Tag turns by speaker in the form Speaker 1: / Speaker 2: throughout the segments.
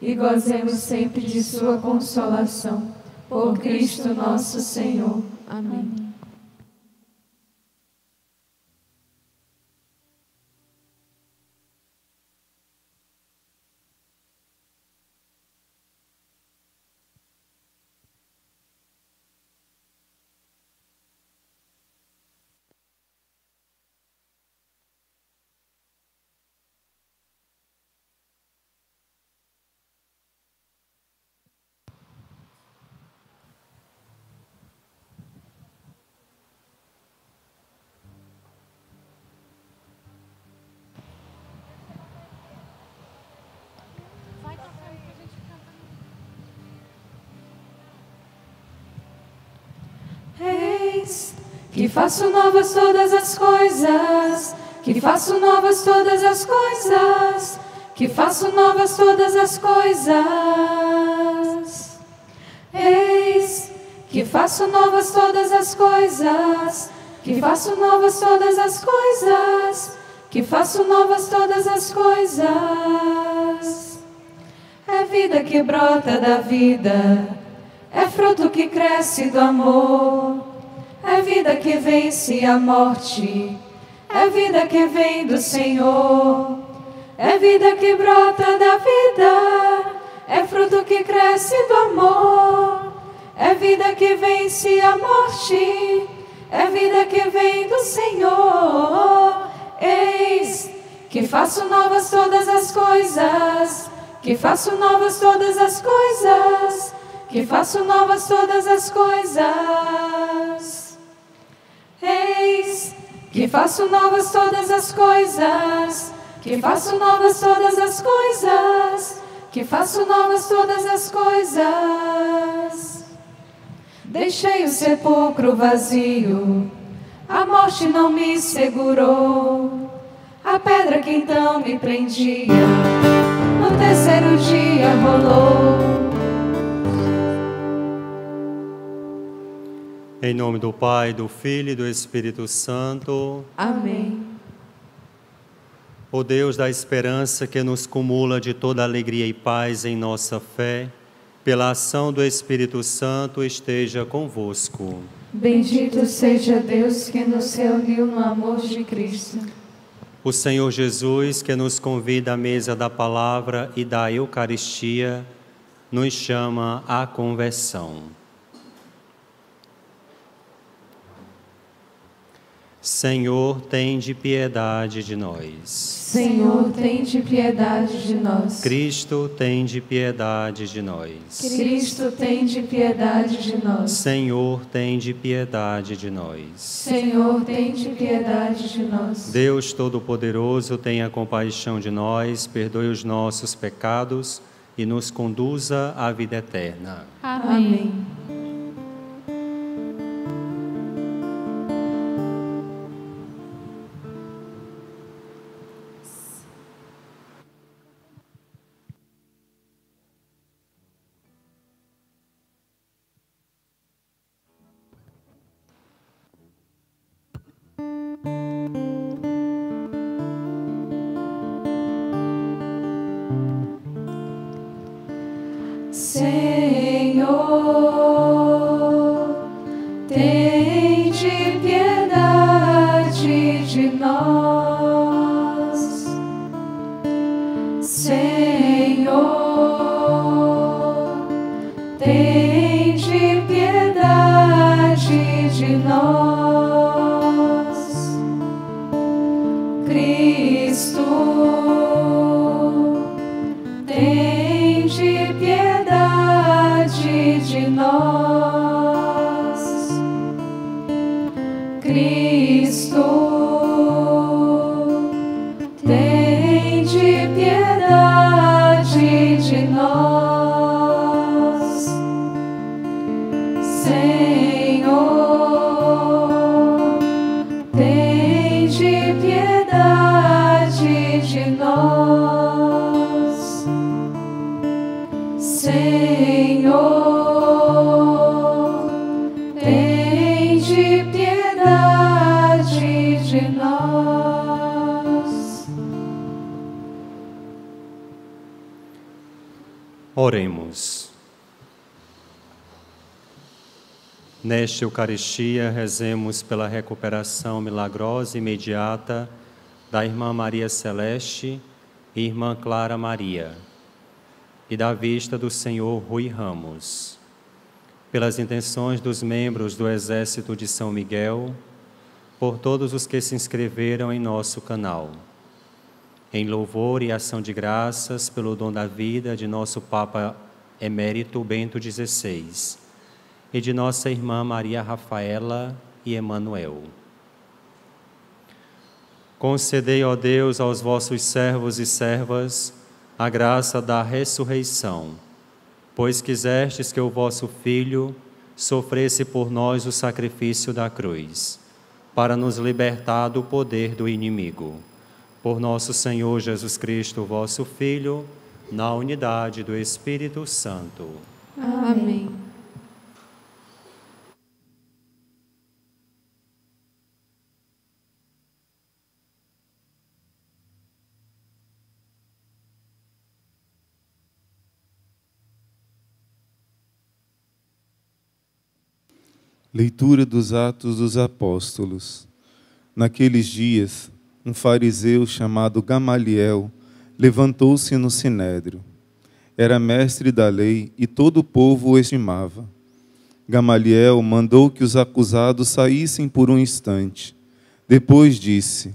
Speaker 1: e gozemos sempre de Sua consolação. Por Cristo nosso Senhor. Amém. Que faço novas todas as coisas, que faço novas todas as coisas, que faço novas todas as coisas. Eis que faço novas todas as coisas, que faço novas todas as coisas, que faço novas todas as coisas. É vida que brota da vida, é fruto que cresce do amor, vida que vence a morte, é vida que vem do Senhor, é vida que brota da vida, é fruto que cresce do amor, é vida que vence a morte, é vida que vem do Senhor. Eis que faço novas todas as coisas, que faço novas todas as coisas, que faço novas todas as coisas. Eis que faço novas todas as coisas, que faço novas todas as coisas, que faço novas todas as coisas. Deixei o sepulcro vazio, a morte não me segurou. A pedra que então me prendia, no terceiro dia rolou.
Speaker 2: Em nome do Pai, do Filho e do Espírito Santo.
Speaker 1: Amém.
Speaker 2: O Deus da esperança que nos cumula de toda alegria e paz em nossa fé, pela ação do Espírito Santo, esteja convosco.
Speaker 1: Bendito seja Deus que nos reuniu no amor de Cristo.
Speaker 2: O Senhor Jesus, que nos convida à mesa da palavra e da Eucaristia, nos chama à conversão. Senhor, tem de piedade de nós.
Speaker 1: Senhor, tem de piedade de nós.
Speaker 2: Cristo, tem de piedade de nós.
Speaker 1: Cristo, tem de piedade de nós.
Speaker 2: Senhor, tem de piedade de nós.
Speaker 1: Senhor, tem de piedade de nós.
Speaker 2: Deus Todo-Poderoso, tenha compaixão de nós, perdoe os nossos pecados e nos conduza à vida eterna.
Speaker 1: Amém. Senhor,
Speaker 2: Nesta Eucaristia, rezemos pela recuperação milagrosa e imediata da irmã Maria Celeste e irmã Clara Maria, e da vista do Senhor Rui Ramos. Pelas intenções dos membros do Exército de São Miguel, por todos os que se inscreveram em nosso canal. Em louvor e ação de graças pelo dom da vida de nosso Papa Emérito Bento XVI e de nossa irmã Maria Rafaela e Emanuel. Concedei, ó Deus, aos vossos servos e servas a graça da ressurreição, pois quisestes que o vosso Filho sofresse por nós o sacrifício da cruz para nos libertar do poder do inimigo. Por nosso Senhor Jesus Cristo, vosso Filho, na unidade do Espírito Santo.
Speaker 1: Amém.
Speaker 3: Leitura dos Atos dos Apóstolos. Naqueles dias, um fariseu chamado Gamaliel levantou-se no sinédrio. Era mestre da lei e todo o povo o estimava. Gamaliel mandou que os acusados saíssem por um instante. Depois disse: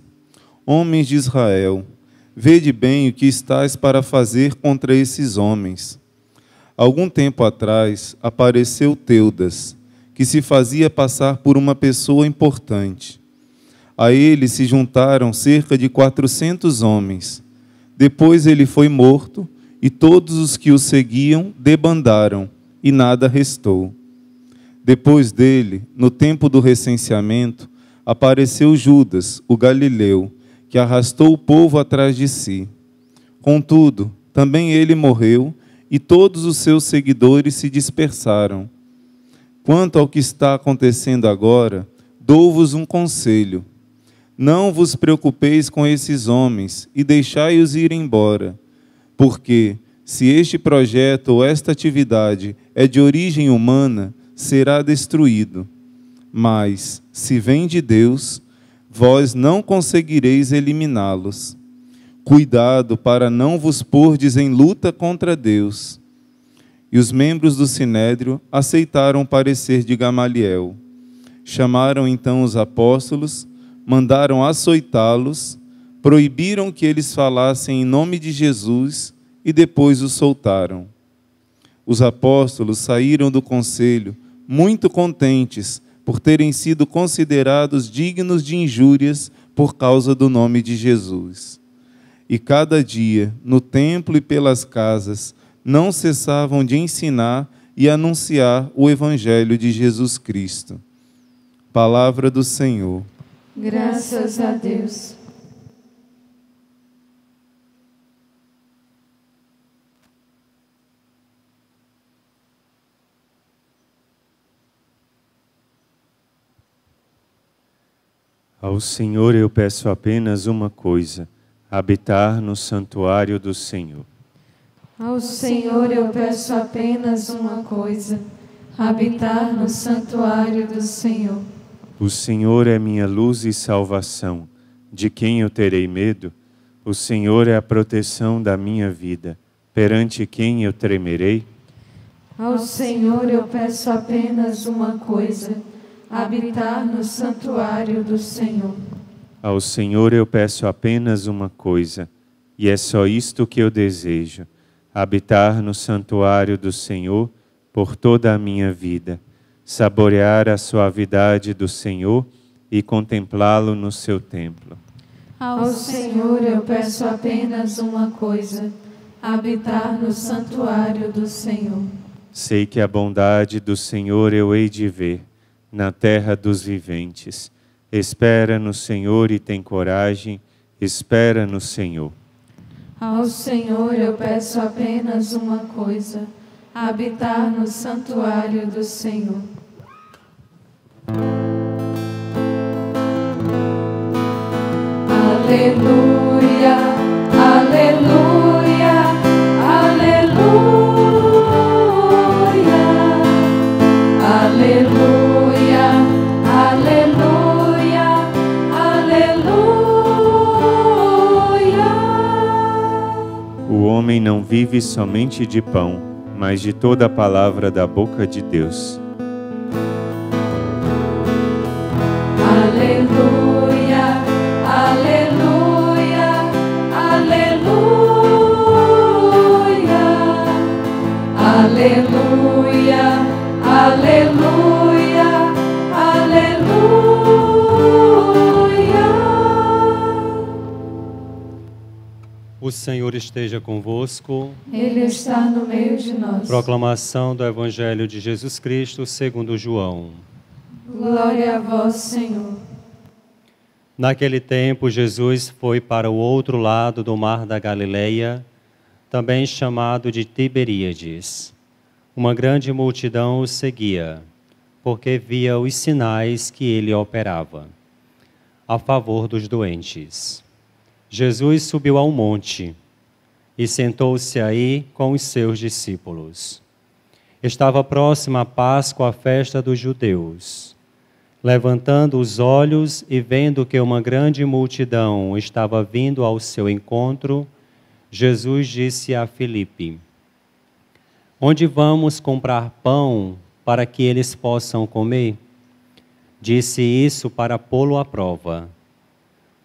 Speaker 3: Homens de Israel, vede bem o que estáis para fazer contra esses homens. Algum tempo atrás apareceu Teudas que se fazia passar por uma pessoa importante. A ele se juntaram cerca de quatrocentos homens. Depois ele foi morto, e todos os que o seguiam debandaram, e nada restou. Depois dele, no tempo do recenseamento, apareceu Judas, o galileu, que arrastou o povo atrás de si. Contudo, também ele morreu, e todos os seus seguidores se dispersaram. Quanto ao que está acontecendo agora, dou-vos um conselho. Não vos preocupeis com esses homens e deixai-os ir embora, porque, se este projeto ou esta atividade é de origem humana, será destruído. Mas, se vem de Deus, vós não conseguireis eliminá-los. Cuidado para não vos pordes em luta contra Deus e os membros do sinédrio aceitaram o parecer de Gamaliel. Chamaram então os apóstolos, mandaram açoitá-los, proibiram que eles falassem em nome de Jesus e depois os soltaram. Os apóstolos saíram do conselho muito contentes por terem sido considerados dignos de injúrias por causa do nome de Jesus. E cada dia, no templo e pelas casas, não cessavam de ensinar e anunciar o Evangelho de Jesus Cristo. Palavra do Senhor.
Speaker 1: Graças a Deus.
Speaker 2: Ao Senhor eu peço apenas uma coisa: habitar no santuário do Senhor.
Speaker 1: Ao Senhor eu peço apenas uma coisa: habitar no santuário do Senhor.
Speaker 2: O Senhor é minha luz e salvação. De quem eu terei medo? O Senhor é a proteção da minha vida. Perante quem eu tremerei?
Speaker 1: Ao Senhor eu peço apenas uma coisa: habitar no santuário do Senhor.
Speaker 2: Ao Senhor eu peço apenas uma coisa, e é só isto que eu desejo habitar no santuário do Senhor por toda a minha vida, saborear a suavidade do Senhor e contemplá-lo no seu templo.
Speaker 1: Ao Senhor eu peço apenas uma coisa: habitar no santuário do Senhor.
Speaker 2: Sei que a bondade do Senhor eu hei de ver na terra dos viventes. Espera no Senhor e tem coragem, espera no Senhor.
Speaker 1: Ao Senhor eu peço apenas uma coisa: habitar no santuário do Senhor. Aleluia.
Speaker 4: Homem não vive somente de pão, mas de toda a palavra da boca de Deus.
Speaker 2: Senhor esteja convosco.
Speaker 1: Ele está no meio de nós.
Speaker 2: Proclamação do Evangelho de Jesus Cristo segundo João.
Speaker 1: Glória a vós, Senhor.
Speaker 2: Naquele tempo, Jesus foi para o outro lado do mar da Galileia, também chamado de Tiberíades. Uma grande multidão o seguia, porque via os sinais que ele operava a favor dos doentes. Jesus subiu ao monte e sentou-se aí com os seus discípulos. Estava próxima a Páscoa, a festa dos judeus. Levantando os olhos e vendo que uma grande multidão estava vindo ao seu encontro, Jesus disse a Filipe: Onde vamos comprar pão para que eles possam comer? Disse isso para pô-lo à prova,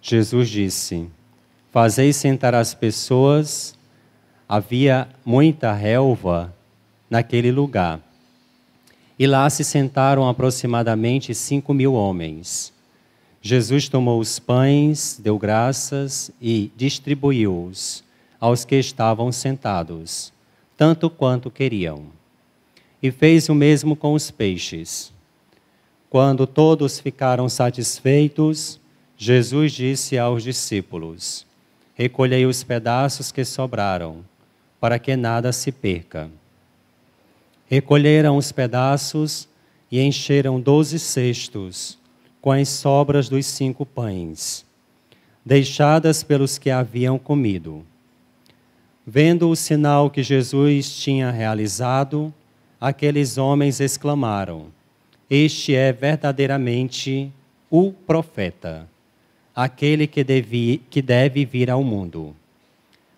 Speaker 2: Jesus disse: Fazei sentar as pessoas. Havia muita relva naquele lugar. E lá se sentaram aproximadamente cinco mil homens. Jesus tomou os pães, deu graças e distribuiu-os aos que estavam sentados, tanto quanto queriam. E fez o mesmo com os peixes. Quando todos ficaram satisfeitos, Jesus disse aos discípulos: Recolhei os pedaços que sobraram, para que nada se perca. Recolheram os pedaços e encheram doze cestos com as sobras dos cinco pães, deixadas pelos que haviam comido. Vendo o sinal que Jesus tinha realizado, aqueles homens exclamaram: Este é verdadeiramente o profeta, aquele que deve, que deve vir ao mundo.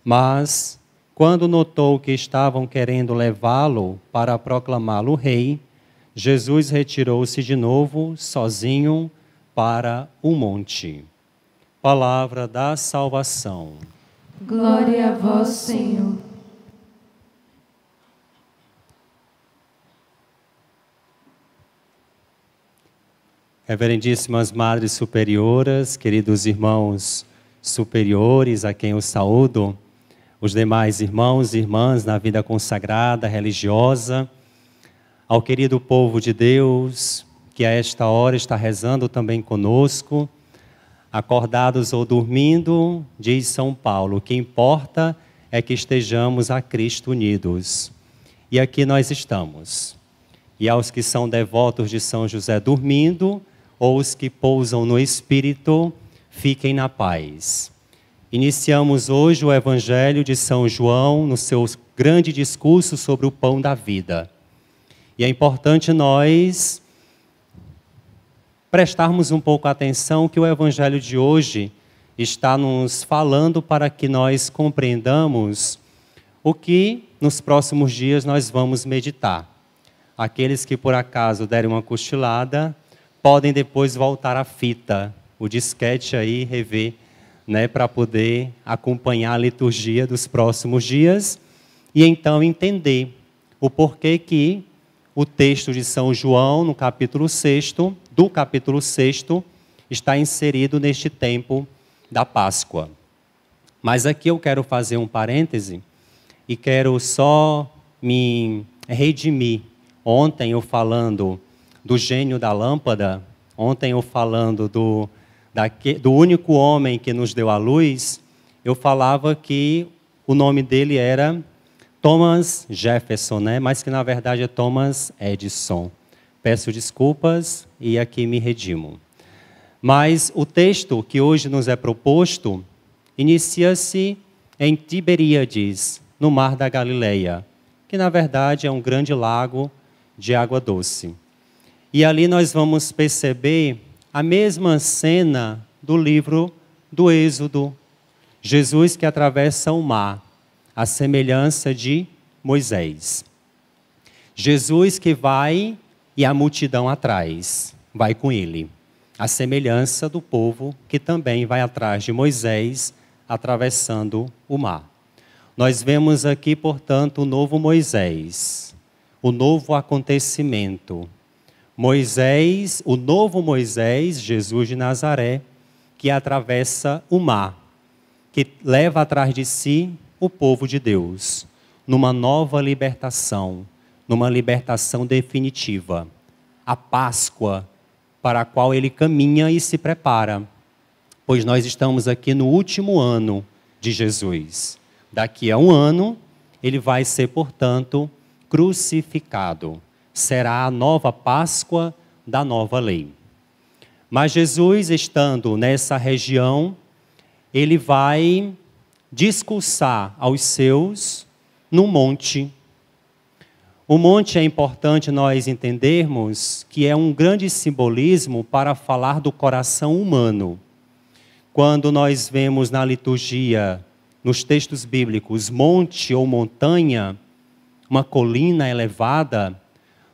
Speaker 2: Mas, quando notou que estavam querendo levá-lo para proclamá-lo rei, Jesus retirou-se de novo, sozinho, para o monte. Palavra da salvação.
Speaker 1: Glória a vós, Senhor.
Speaker 2: Reverendíssimas Madres Superioras, queridos irmãos superiores, a quem eu saúdo, os demais irmãos e irmãs na vida consagrada, religiosa, ao querido povo de Deus, que a esta hora está rezando também conosco, acordados ou dormindo, diz São Paulo, o que importa é que estejamos a Cristo unidos. E aqui nós estamos. E aos que são devotos de São José dormindo, ou os que pousam no Espírito, fiquem na paz. Iniciamos hoje o Evangelho de São João no seu grande discurso sobre o pão da vida. E é importante nós prestarmos um pouco atenção que o Evangelho de hoje está nos falando para que nós compreendamos o que nos próximos dias nós vamos meditar. Aqueles que por acaso derem uma cochilada, podem depois voltar à fita, o disquete aí, rever, né, para poder acompanhar a liturgia dos próximos dias e então entender o porquê que o texto de São João, no capítulo 6, do capítulo 6, está inserido neste tempo da Páscoa. Mas aqui eu quero fazer um parêntese e quero só me redimir. Ontem eu falando do gênio da lâmpada, ontem eu falando do, do único homem que nos deu a luz, eu falava que o nome dele era Thomas Jefferson, né? mas que na verdade é Thomas Edison. Peço desculpas e aqui me redimo. Mas o texto que hoje nos é proposto inicia-se em Tiberíades, no mar da Galileia, que na verdade é um grande lago de água doce. E ali nós vamos perceber a mesma cena do livro do Êxodo. Jesus que atravessa o mar, a semelhança de Moisés. Jesus que vai e a multidão atrás, vai com ele. A semelhança do povo que também vai atrás de Moisés atravessando o mar. Nós vemos aqui, portanto, o novo Moisés, o novo acontecimento. Moisés, o novo Moisés, Jesus de Nazaré, que atravessa o mar, que leva atrás de si o povo de Deus, numa nova libertação, numa libertação definitiva. A Páscoa para a qual ele caminha e se prepara pois nós estamos aqui no último ano de Jesus. Daqui a um ano, ele vai ser, portanto, crucificado. Será a nova Páscoa da nova lei. Mas Jesus, estando nessa região, ele vai discursar aos seus no monte. O monte é importante nós entendermos que é um grande simbolismo para falar do coração humano. Quando nós vemos na liturgia, nos textos bíblicos, monte ou montanha, uma colina elevada,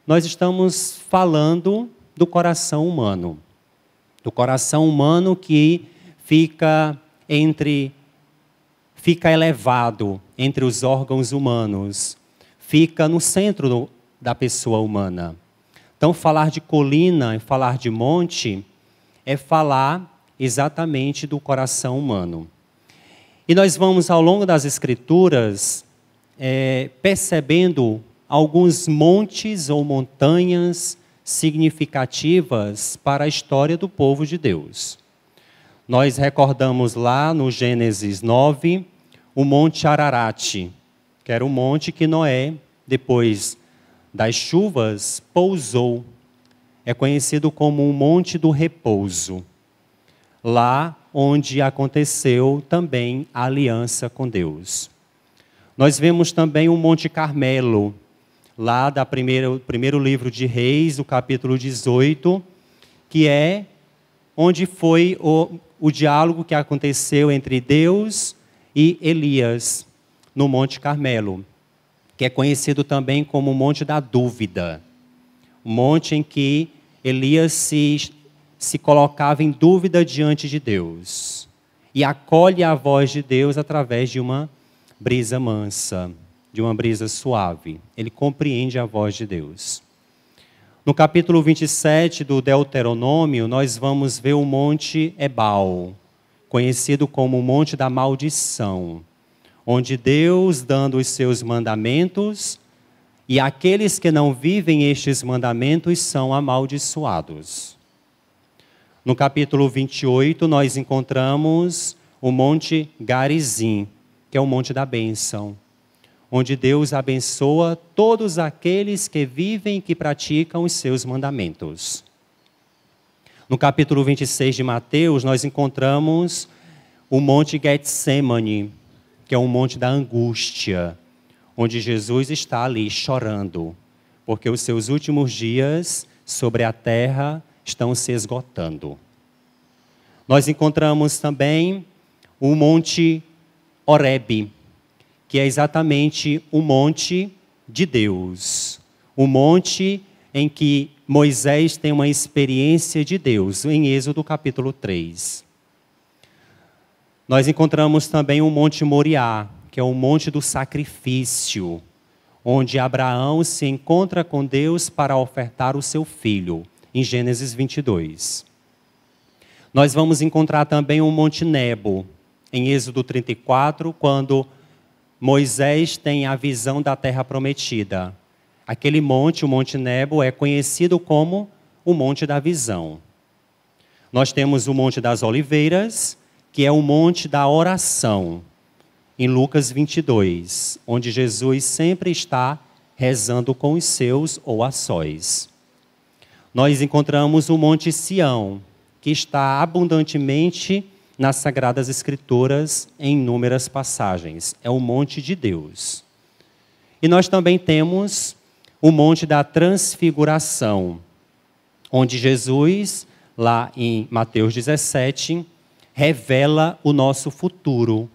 Speaker 2: nós estamos falando do coração humano. Do coração humano que fica entre fica elevado entre os órgãos humanos, fica no centro do, da pessoa humana. Então, falar de colina e falar de monte é falar exatamente do coração humano. E nós vamos, ao longo das Escrituras, é, percebendo alguns montes ou montanhas significativas para a história do povo de Deus. Nós recordamos lá no Gênesis 9 o Monte Ararat, que era o monte que Noé, depois das chuvas, pousou. É conhecido como o Monte do Repouso lá onde aconteceu também a aliança com Deus. Nós vemos também o Monte Carmelo, lá da primeira, primeiro livro de Reis, o capítulo 18, que é onde foi o, o diálogo que aconteceu entre Deus e Elias, no Monte Carmelo, que é conhecido também como o Monte da Dúvida. O monte em que Elias se se colocava em dúvida diante de Deus e acolhe a voz de Deus através de uma brisa mansa, de uma brisa suave. Ele compreende a voz de Deus. No capítulo 27 do Deuteronômio, nós vamos ver o Monte Ebal, conhecido como o Monte da Maldição, onde Deus, dando os seus mandamentos, e aqueles que não vivem estes mandamentos são amaldiçoados. No capítulo 28, nós encontramos o Monte Garizim, que é o Monte da Bênção, onde Deus abençoa todos aqueles que vivem e que praticam os seus mandamentos. No capítulo 26 de Mateus, nós encontramos o Monte Getsemane, que é o Monte da Angústia, onde Jesus está ali chorando, porque os seus últimos dias sobre a terra estão se esgotando. Nós encontramos também o Monte Horebe, que é exatamente o monte de Deus, o monte em que Moisés tem uma experiência de Deus, em Êxodo capítulo 3. Nós encontramos também o Monte Moriá, que é o monte do sacrifício, onde Abraão se encontra com Deus para ofertar o seu filho em Gênesis 22. Nós vamos encontrar também o Monte Nebo, em Êxodo 34, quando Moisés tem a visão da terra prometida. Aquele monte, o Monte Nebo, é conhecido como o Monte da Visão. Nós temos o Monte das Oliveiras, que é o Monte da Oração, em Lucas 22, onde Jesus sempre está rezando com os seus ou a sós. Nós encontramos o Monte Sião, que está abundantemente nas Sagradas Escrituras em inúmeras passagens. É o Monte de Deus. E nós também temos o Monte da Transfiguração, onde Jesus, lá em Mateus 17, revela o nosso futuro,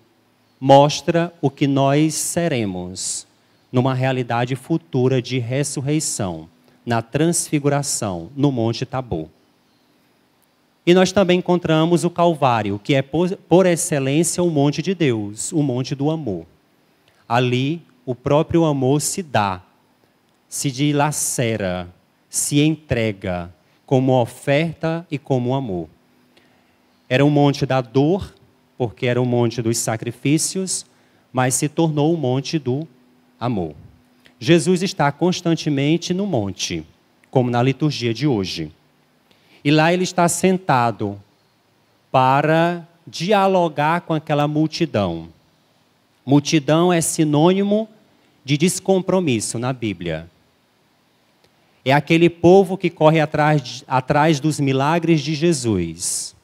Speaker 2: mostra o que nós seremos numa realidade futura de ressurreição, na transfiguração, no Monte Tabor. E nós também encontramos o Calvário, que é por, por excelência o monte de Deus, o monte do amor. Ali, o próprio amor se dá, se dilacera, se entrega como oferta e como amor. Era um monte da dor, porque era um monte dos sacrifícios, mas se tornou o um monte do amor. Jesus está constantemente no monte, como na liturgia de hoje. E lá ele está sentado para dialogar com aquela multidão. Multidão é sinônimo de descompromisso na Bíblia. É aquele povo que corre atrás, atrás dos milagres de Jesus.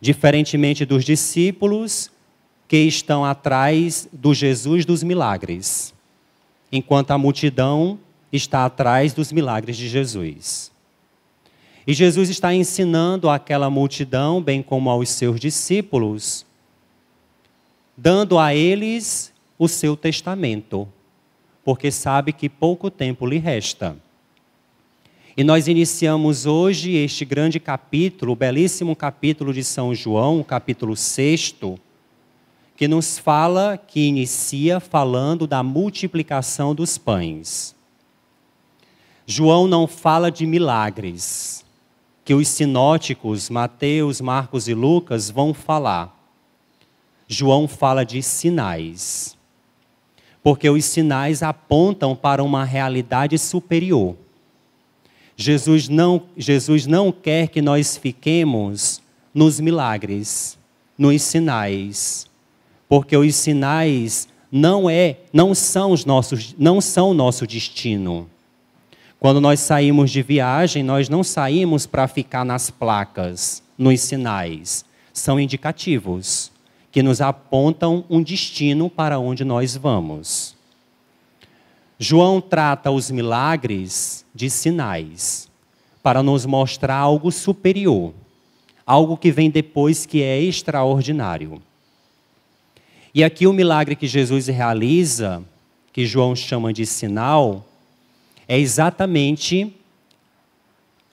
Speaker 2: Diferentemente dos discípulos que estão atrás do Jesus dos milagres, enquanto a multidão está atrás dos milagres de Jesus. E Jesus está ensinando àquela multidão, bem como aos seus discípulos, dando a eles o seu testamento, porque sabe que pouco tempo lhe resta. E nós iniciamos hoje este grande capítulo, o belíssimo capítulo de São João, capítulo 6, que nos fala, que inicia falando da multiplicação dos pães. João não fala de milagres, que os sinóticos, Mateus, Marcos e Lucas, vão falar. João fala de sinais. Porque os sinais apontam para uma realidade superior. Jesus não, Jesus não quer que nós fiquemos nos milagres, nos sinais, porque os sinais não é, não são os nossos, não são o nosso destino. Quando nós saímos de viagem, nós não saímos para ficar nas placas, nos sinais. São indicativos que nos apontam um destino para onde nós vamos. João trata os milagres de sinais para nos mostrar algo superior, algo que vem depois que é extraordinário. E aqui o milagre que Jesus realiza, que João chama de sinal, é exatamente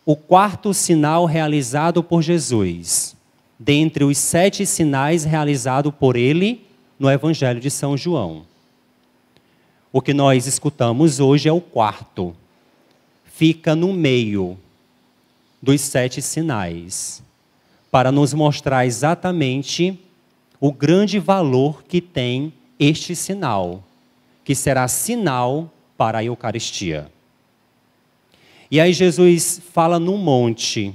Speaker 2: o quarto sinal realizado por Jesus, dentre os sete sinais realizados por ele no Evangelho de São João. O que nós escutamos hoje é o quarto, fica no meio dos sete sinais, para nos mostrar exatamente o grande valor que tem este sinal, que será sinal para a Eucaristia. E aí Jesus fala no monte,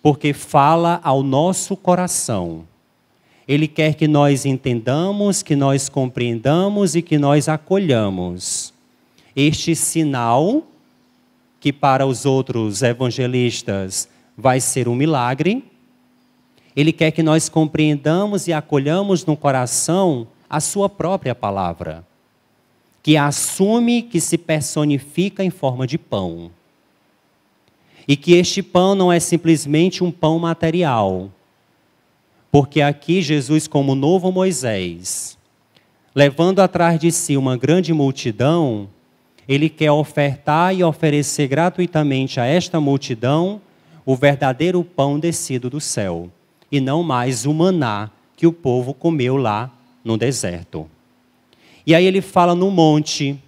Speaker 2: porque fala ao nosso coração. Ele quer que nós entendamos, que nós compreendamos e que nós acolhamos este sinal, que para os outros evangelistas vai ser um milagre. Ele quer que nós compreendamos e acolhamos no coração a sua própria palavra, que assume que se personifica em forma de pão. E que este pão não é simplesmente um pão material. Porque aqui Jesus, como novo Moisés, levando atrás de si uma grande multidão, ele quer ofertar e oferecer gratuitamente a esta multidão o verdadeiro pão descido do céu, e não mais o maná que o povo comeu lá no deserto. E aí ele fala no monte,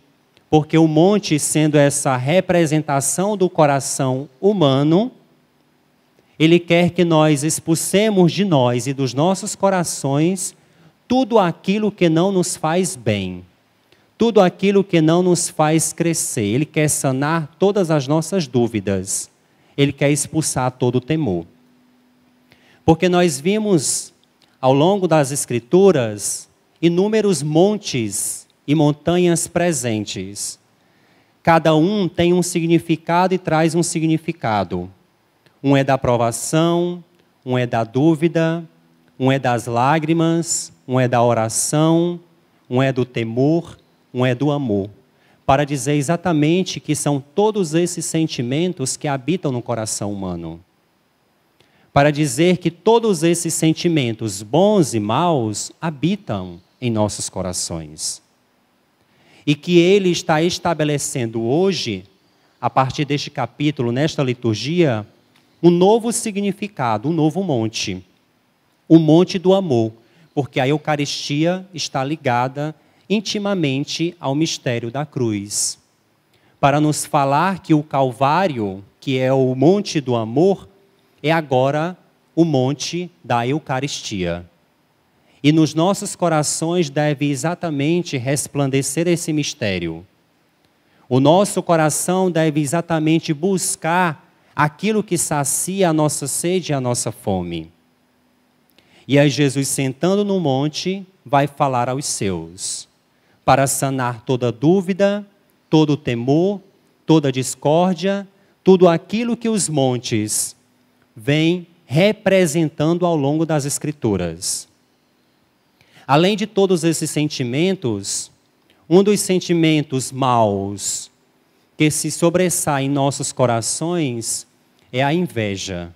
Speaker 2: porque o monte, sendo essa representação do coração humano, ele quer que nós expulsemos de nós e dos nossos corações tudo aquilo que não nos faz bem, tudo aquilo que não nos faz crescer. Ele quer sanar todas as nossas dúvidas. ele quer expulsar todo o temor. Porque nós vimos ao longo das Escrituras inúmeros montes e montanhas presentes. Cada um tem um significado e traz um significado. Um é da aprovação, um é da dúvida, um é das lágrimas, um é da oração, um é do temor, um é do amor. Para dizer exatamente que são todos esses sentimentos que habitam no coração humano. Para dizer que todos esses sentimentos, bons e maus, habitam em nossos corações. E que ele está estabelecendo hoje, a partir deste capítulo, nesta liturgia, um novo significado, um novo monte o monte do amor, porque a Eucaristia está ligada intimamente ao mistério da cruz. Para nos falar que o Calvário, que é o monte do amor, é agora o monte da Eucaristia. E nos nossos corações deve exatamente resplandecer esse mistério. O nosso coração deve exatamente buscar aquilo que sacia a nossa sede e a nossa fome. E aí, Jesus, sentando no monte, vai falar aos seus, para sanar toda dúvida, todo temor, toda discórdia, tudo aquilo que os montes vêm representando ao longo das Escrituras. Além de todos esses sentimentos, um dos sentimentos maus que se sobressai em nossos corações é a inveja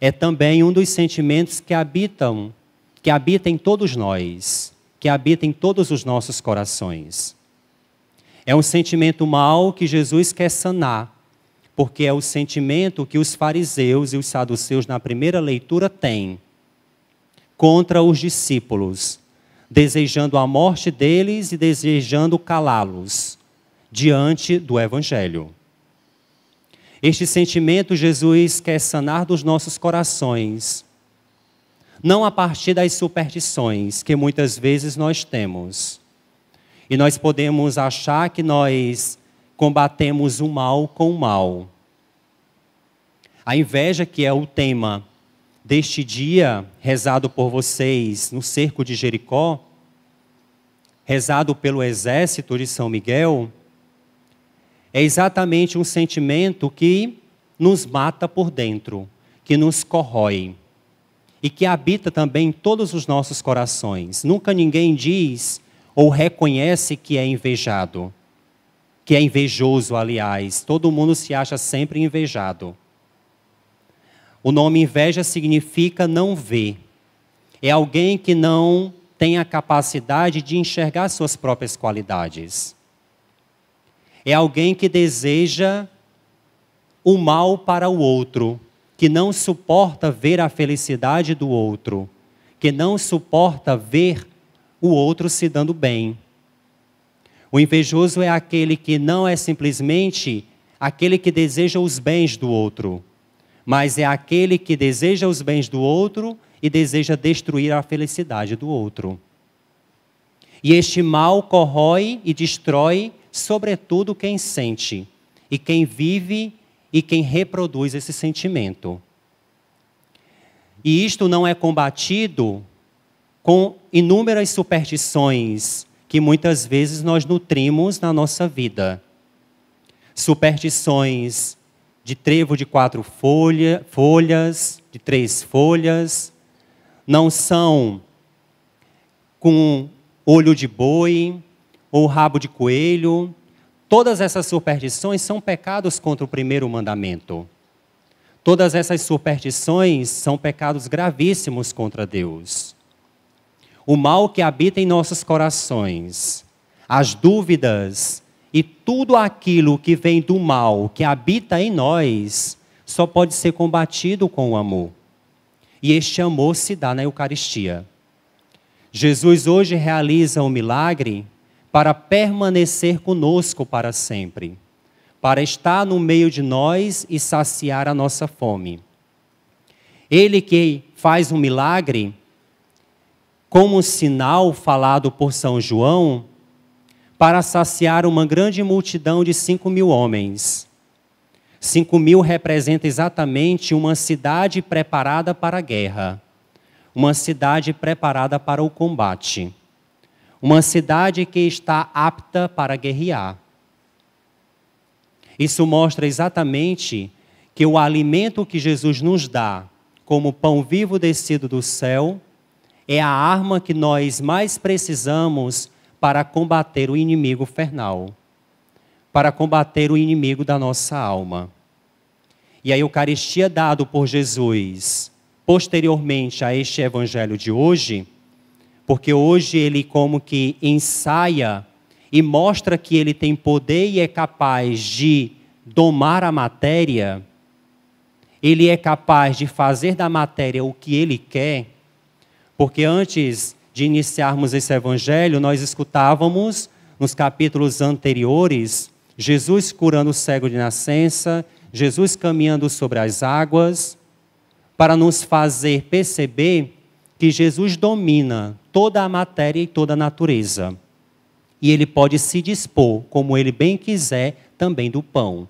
Speaker 2: é também um dos sentimentos que habitam, que habita em todos nós, que habita em todos os nossos corações. É um sentimento mau que Jesus quer sanar, porque é o sentimento que os fariseus e os saduceus na primeira leitura têm contra os discípulos, desejando a morte deles e desejando calá-los diante do evangelho. Este sentimento Jesus quer sanar dos nossos corações, não a partir das superstições que muitas vezes nós temos. E nós podemos achar que nós combatemos o mal com o mal. A inveja, que é o tema deste dia, rezado por vocês no cerco de Jericó, rezado pelo exército de São Miguel, é exatamente um sentimento que nos mata por dentro, que nos corrói e que habita também em todos os nossos corações. Nunca ninguém diz ou reconhece que é invejado, que é invejoso, aliás. Todo mundo se acha sempre invejado. O nome inveja significa não ver. É alguém que não tem a capacidade de enxergar suas próprias qualidades. É alguém que deseja o mal para o outro, que não suporta ver a felicidade do outro, que não suporta ver o outro se dando bem. O invejoso é aquele que não é simplesmente aquele que deseja os bens do outro, mas é aquele que deseja os bens do outro e deseja destruir a felicidade do outro. E este mal corrói e destrói sobretudo quem sente e quem vive e quem reproduz esse sentimento. E isto não é combatido com inúmeras superstições que muitas vezes nós nutrimos na nossa vida. Superstições de trevo de quatro folha, folhas, de três folhas, não são com olho de boi, ou rabo de coelho. Todas essas superstições são pecados contra o primeiro mandamento. Todas essas superstições são pecados gravíssimos contra Deus. O mal que habita em nossos corações, as dúvidas e tudo aquilo que vem do mal que habita em nós, só pode ser combatido com o amor. E este amor se dá na Eucaristia. Jesus hoje realiza um milagre para permanecer conosco para sempre, para estar no meio de nós e saciar a nossa fome. Ele que faz um milagre, como sinal falado por São João, para saciar uma grande multidão de cinco mil homens. Cinco mil representa exatamente uma cidade preparada para a guerra, uma cidade preparada para o combate, uma cidade que está apta para guerrear. Isso mostra exatamente que o alimento que Jesus nos dá, como pão vivo descido do céu, é a arma que nós mais precisamos para combater o inimigo fernal, para combater o inimigo da nossa alma. E a Eucaristia dado por Jesus posteriormente a este evangelho de hoje, porque hoje ele como que ensaia e mostra que ele tem poder e é capaz de domar a matéria, ele é capaz de fazer da matéria o que ele quer, porque antes de iniciarmos esse evangelho, nós escutávamos nos capítulos anteriores Jesus curando o cego de nascença, Jesus caminhando sobre as águas, para nos fazer perceber que Jesus domina toda a matéria e toda a natureza. E ele pode se dispor, como ele bem quiser, também do pão,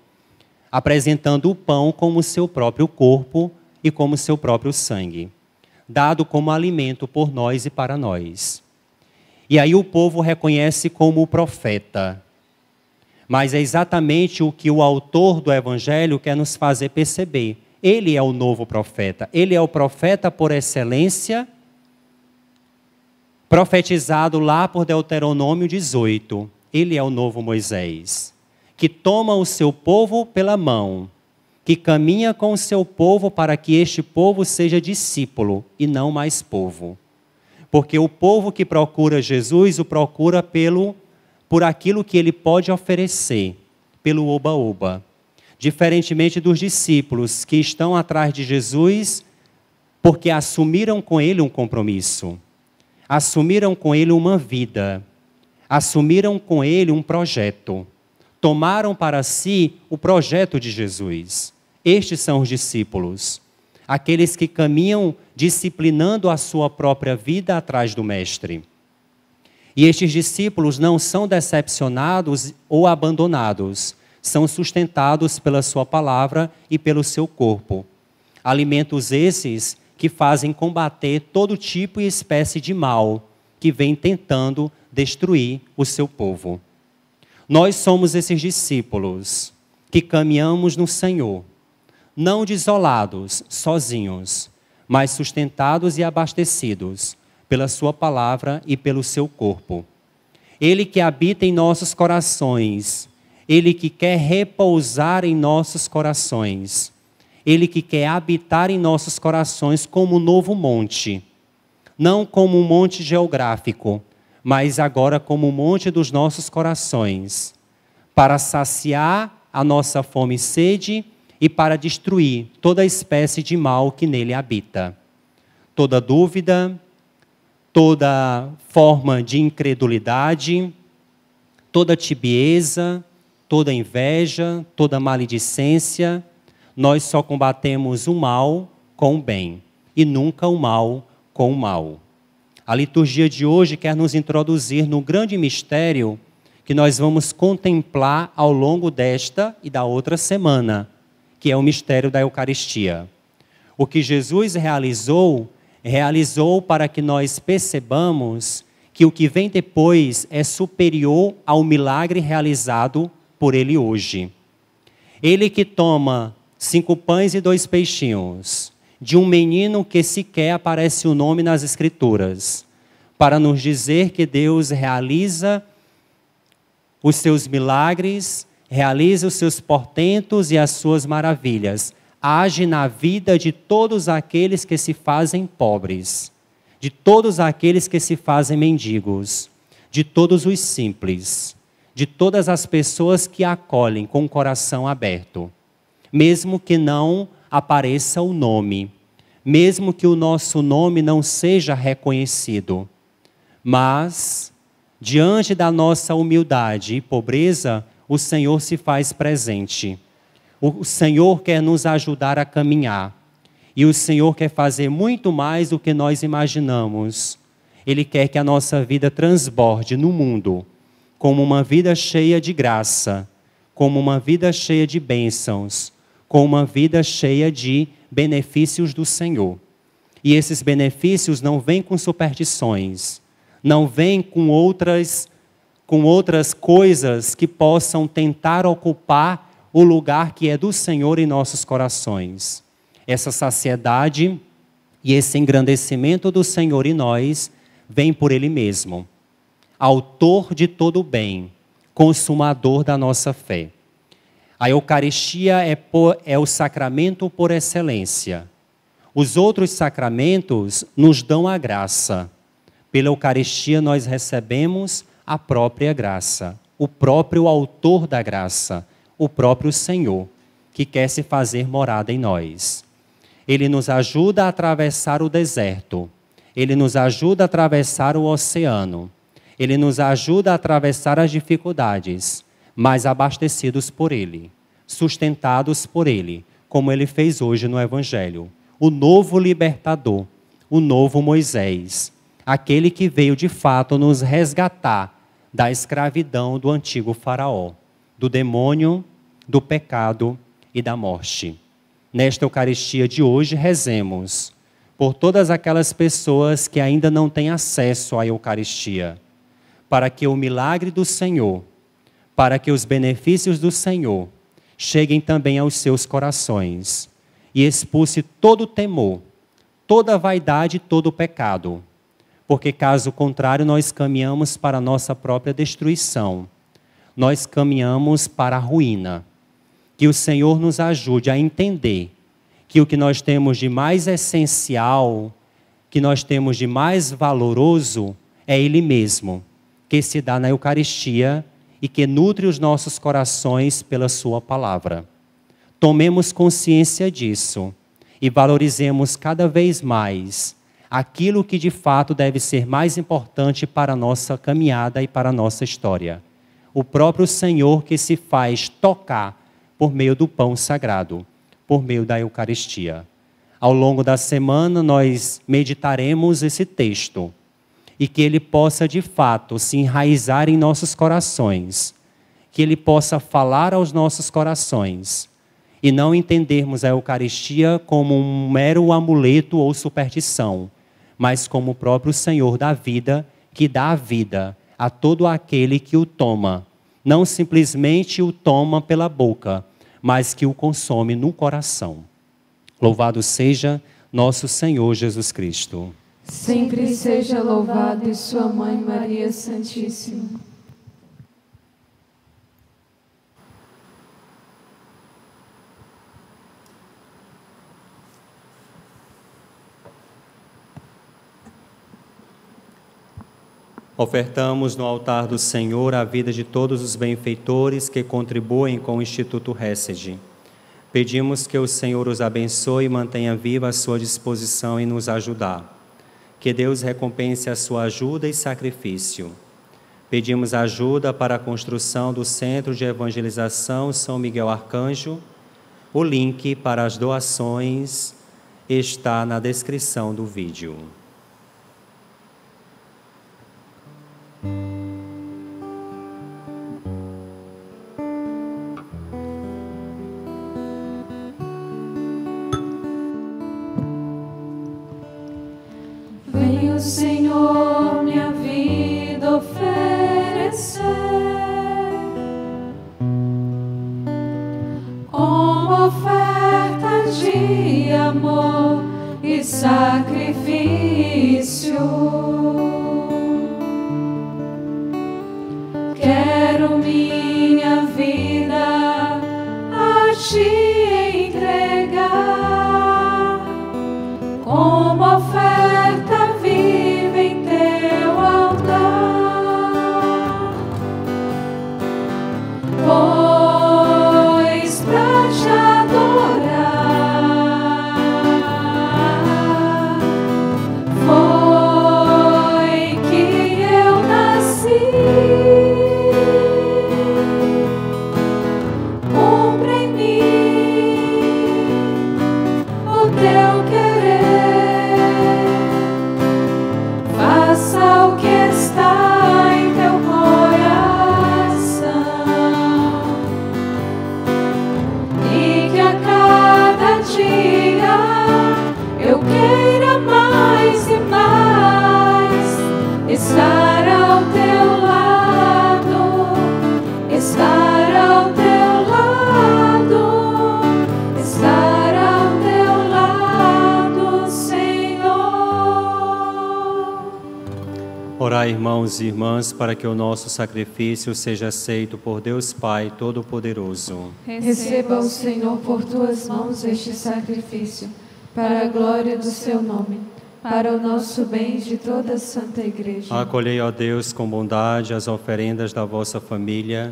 Speaker 2: apresentando o pão como seu próprio corpo e como seu próprio sangue dado como alimento por nós e para nós. E aí o povo reconhece como profeta. Mas é exatamente o que o autor do evangelho quer nos fazer perceber. Ele é o novo profeta. Ele é o profeta por excelência, profetizado lá por Deuteronômio 18. Ele é o novo Moisés, que toma o seu povo pela mão que caminha com o seu povo para que este povo seja discípulo e não mais povo. Porque o povo que procura Jesus o procura pelo por aquilo que ele pode oferecer, pelo oba-oba. Diferentemente dos discípulos que estão atrás de Jesus porque assumiram com ele um compromisso, assumiram com ele uma vida, assumiram com ele um projeto tomaram para si o projeto de Jesus. Estes são os discípulos, aqueles que caminham disciplinando a sua própria vida atrás do Mestre. E estes discípulos não são decepcionados ou abandonados, são sustentados pela Sua palavra e pelo seu corpo. Alimentos esses que fazem combater todo tipo e espécie de mal que vem tentando destruir o seu povo. Nós somos esses discípulos que caminhamos no Senhor, não desolados, sozinhos, mas sustentados e abastecidos pela Sua palavra e pelo seu corpo. Ele que habita em nossos corações, Ele que quer repousar em nossos corações, Ele que quer habitar em nossos corações como um novo monte, não como um monte geográfico, mas agora como o monte dos nossos corações, para saciar a nossa fome e sede e para destruir toda espécie de mal que nele habita. Toda dúvida, toda forma de incredulidade, toda tibieza, toda inveja, toda maledicência, nós só combatemos o mal com o bem e nunca o mal com o mal. A liturgia de hoje quer nos introduzir no grande mistério que nós vamos contemplar ao longo desta e da outra semana, que é o mistério da Eucaristia. O que Jesus realizou, realizou para que nós percebamos que o que vem depois é superior ao milagre realizado por ele hoje. Ele que toma cinco pães e dois peixinhos, de um menino que sequer aparece o nome nas Escrituras, para nos dizer que Deus realiza os seus milagres, realiza os seus portentos e as suas maravilhas, age na vida de todos aqueles que se fazem pobres, de todos aqueles que se fazem mendigos, de todos os simples, de todas as pessoas que acolhem com o coração aberto, mesmo que não apareça o nome, mesmo que o nosso nome não seja reconhecido. Mas, diante da nossa humildade e pobreza, o Senhor se faz presente. O Senhor quer nos ajudar a caminhar. E o Senhor quer fazer muito mais do que nós imaginamos. Ele quer que a nossa vida transborde no mundo como uma vida cheia de graça, como uma vida cheia de bênçãos, com uma vida cheia de benefícios do Senhor. E esses benefícios não vêm com superstições, não vêm com outras com outras coisas que possam tentar ocupar o lugar que é do Senhor em nossos corações. Essa saciedade e esse engrandecimento do Senhor em nós vem por Ele mesmo, autor de todo o bem, consumador da nossa fé. A Eucaristia é, por, é o sacramento por excelência. Os outros sacramentos nos dão a graça. Pela Eucaristia nós recebemos a própria graça, o próprio autor da graça, o próprio Senhor, que quer se fazer morada em nós. Ele nos ajuda a atravessar o deserto, ele nos ajuda a atravessar o oceano, ele nos ajuda a atravessar as dificuldades, mas abastecidos por ele, sustentados por ele, como ele fez hoje no Evangelho. O novo libertador, o novo Moisés, aquele que veio de fato nos resgatar da escravidão do antigo Faraó, do demônio, do pecado e da morte. Nesta Eucaristia de hoje, rezemos por todas aquelas pessoas que ainda não têm acesso à Eucaristia, para que o milagre do Senhor, para que os benefícios do Senhor cheguem também aos seus corações e expulse todo temor, toda vaidade e todo pecado porque caso contrário nós caminhamos para a nossa própria destruição. Nós caminhamos para a ruína. Que o Senhor nos ajude a entender que o que nós temos de mais essencial, que nós temos de mais valoroso é Ele mesmo, que se dá na Eucaristia e que nutre os nossos corações pela Sua palavra. Tomemos consciência disso e valorizemos cada vez mais aquilo que de fato deve ser mais importante para a nossa caminhada e para a nossa história. O próprio Senhor que se faz tocar por meio do pão sagrado, por meio da Eucaristia. Ao longo da semana, nós meditaremos esse texto e que ele possa de fato se enraizar em nossos corações, que ele possa falar aos nossos corações e não entendermos a Eucaristia como um mero amuleto ou superstição mas como o próprio Senhor da vida, que dá a vida a todo aquele que o toma. Não simplesmente o toma pela boca, mas que o consome no coração. Louvado seja nosso Senhor Jesus Cristo.
Speaker 1: Sempre seja louvado e sua mãe Maria Santíssima.
Speaker 2: Ofertamos no altar do Senhor a vida de todos os benfeitores que contribuem com o Instituto Hesed. Pedimos que o Senhor os abençoe e mantenha viva a sua disposição em nos ajudar. Que Deus recompense a sua ajuda e sacrifício. Pedimos ajuda para a construção do Centro de Evangelização São Miguel Arcanjo. O link para as doações está na descrição do vídeo.
Speaker 1: Senhor minha vida oferecer como oferta de amor e sacrifício. quero minha vida a te entregar como oferta
Speaker 2: para que o nosso sacrifício seja aceito por Deus Pai Todo-Poderoso.
Speaker 1: Receba o Senhor por tuas mãos este sacrifício, para a glória do seu nome, para o nosso bem de toda a Santa Igreja.
Speaker 2: Acolhei, ó Deus, com bondade as oferendas da vossa família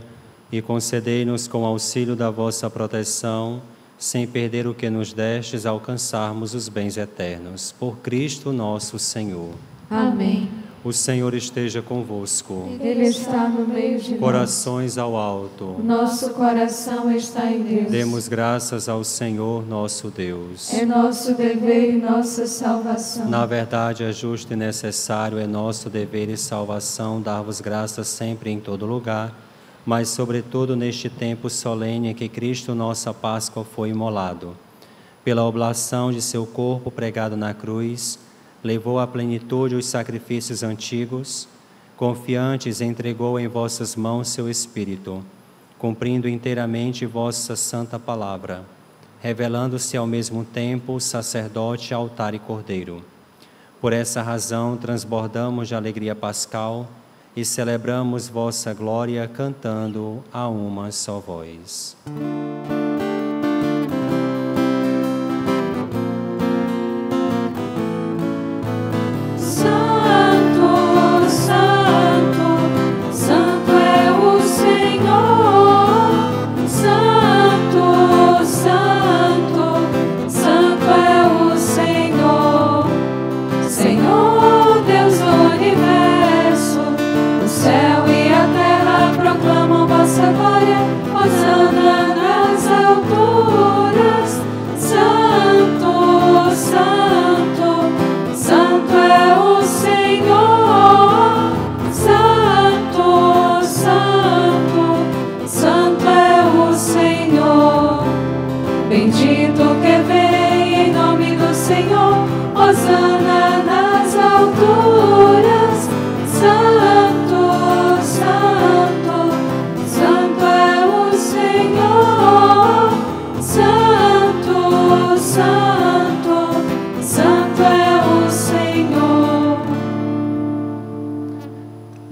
Speaker 2: e concedei-nos com auxílio da vossa proteção, sem perder o que nos destes, alcançarmos os bens eternos. Por Cristo nosso Senhor.
Speaker 1: Amém.
Speaker 2: O Senhor esteja convosco.
Speaker 1: Ele está no meio de nós.
Speaker 2: Corações ao alto.
Speaker 1: Nosso coração está em Deus.
Speaker 2: Demos graças ao Senhor nosso Deus.
Speaker 1: É nosso dever e nossa salvação.
Speaker 2: Na verdade, é justo e necessário, é nosso dever e salvação dar-vos graças sempre em todo lugar, mas sobretudo neste tempo solene em que Cristo, nossa Páscoa, foi imolado. Pela oblação de seu corpo pregado na cruz, levou à plenitude os sacrifícios antigos, confiantes entregou em vossas mãos seu Espírito, cumprindo inteiramente vossa santa palavra, revelando-se ao mesmo tempo sacerdote, altar e cordeiro. Por essa razão transbordamos de alegria pascal e celebramos vossa glória cantando a uma só voz.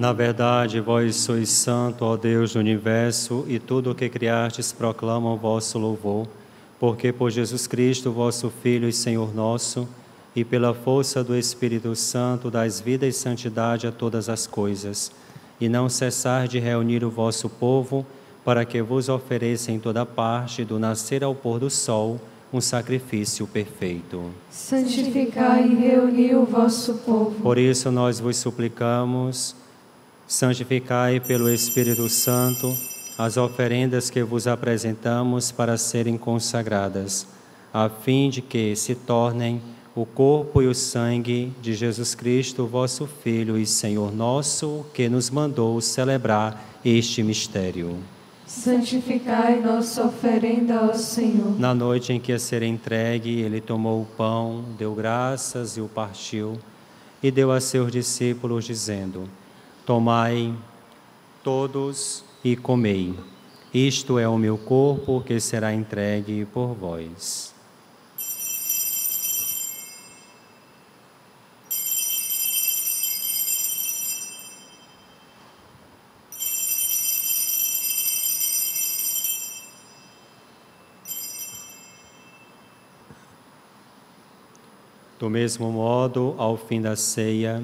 Speaker 2: Na verdade, vós sois santo, ó Deus do universo, e tudo o que criastes proclama o vosso louvor, porque por Jesus Cristo, vosso Filho e Senhor nosso, e pela força do Espírito Santo, dais vida e santidade a todas as coisas, e não cessar de reunir o vosso povo, para que vos ofereça em toda parte, do nascer ao pôr do sol, um sacrifício perfeito.
Speaker 1: Santificai e reuni o vosso povo.
Speaker 2: Por isso nós vos suplicamos, santificai pelo Espírito Santo as oferendas que vos apresentamos para serem consagradas, a fim de que se tornem o corpo e o sangue de Jesus Cristo, vosso Filho e Senhor nosso, que nos mandou celebrar este mistério.
Speaker 1: Santificai nossa oferenda ao Senhor.
Speaker 2: Na noite em que ia ser entregue, ele tomou o pão, deu graças e o partiu, e deu a seus discípulos, dizendo: Tomai todos e comei. Isto é o meu corpo que será entregue por vós. Do mesmo modo, ao fim da ceia,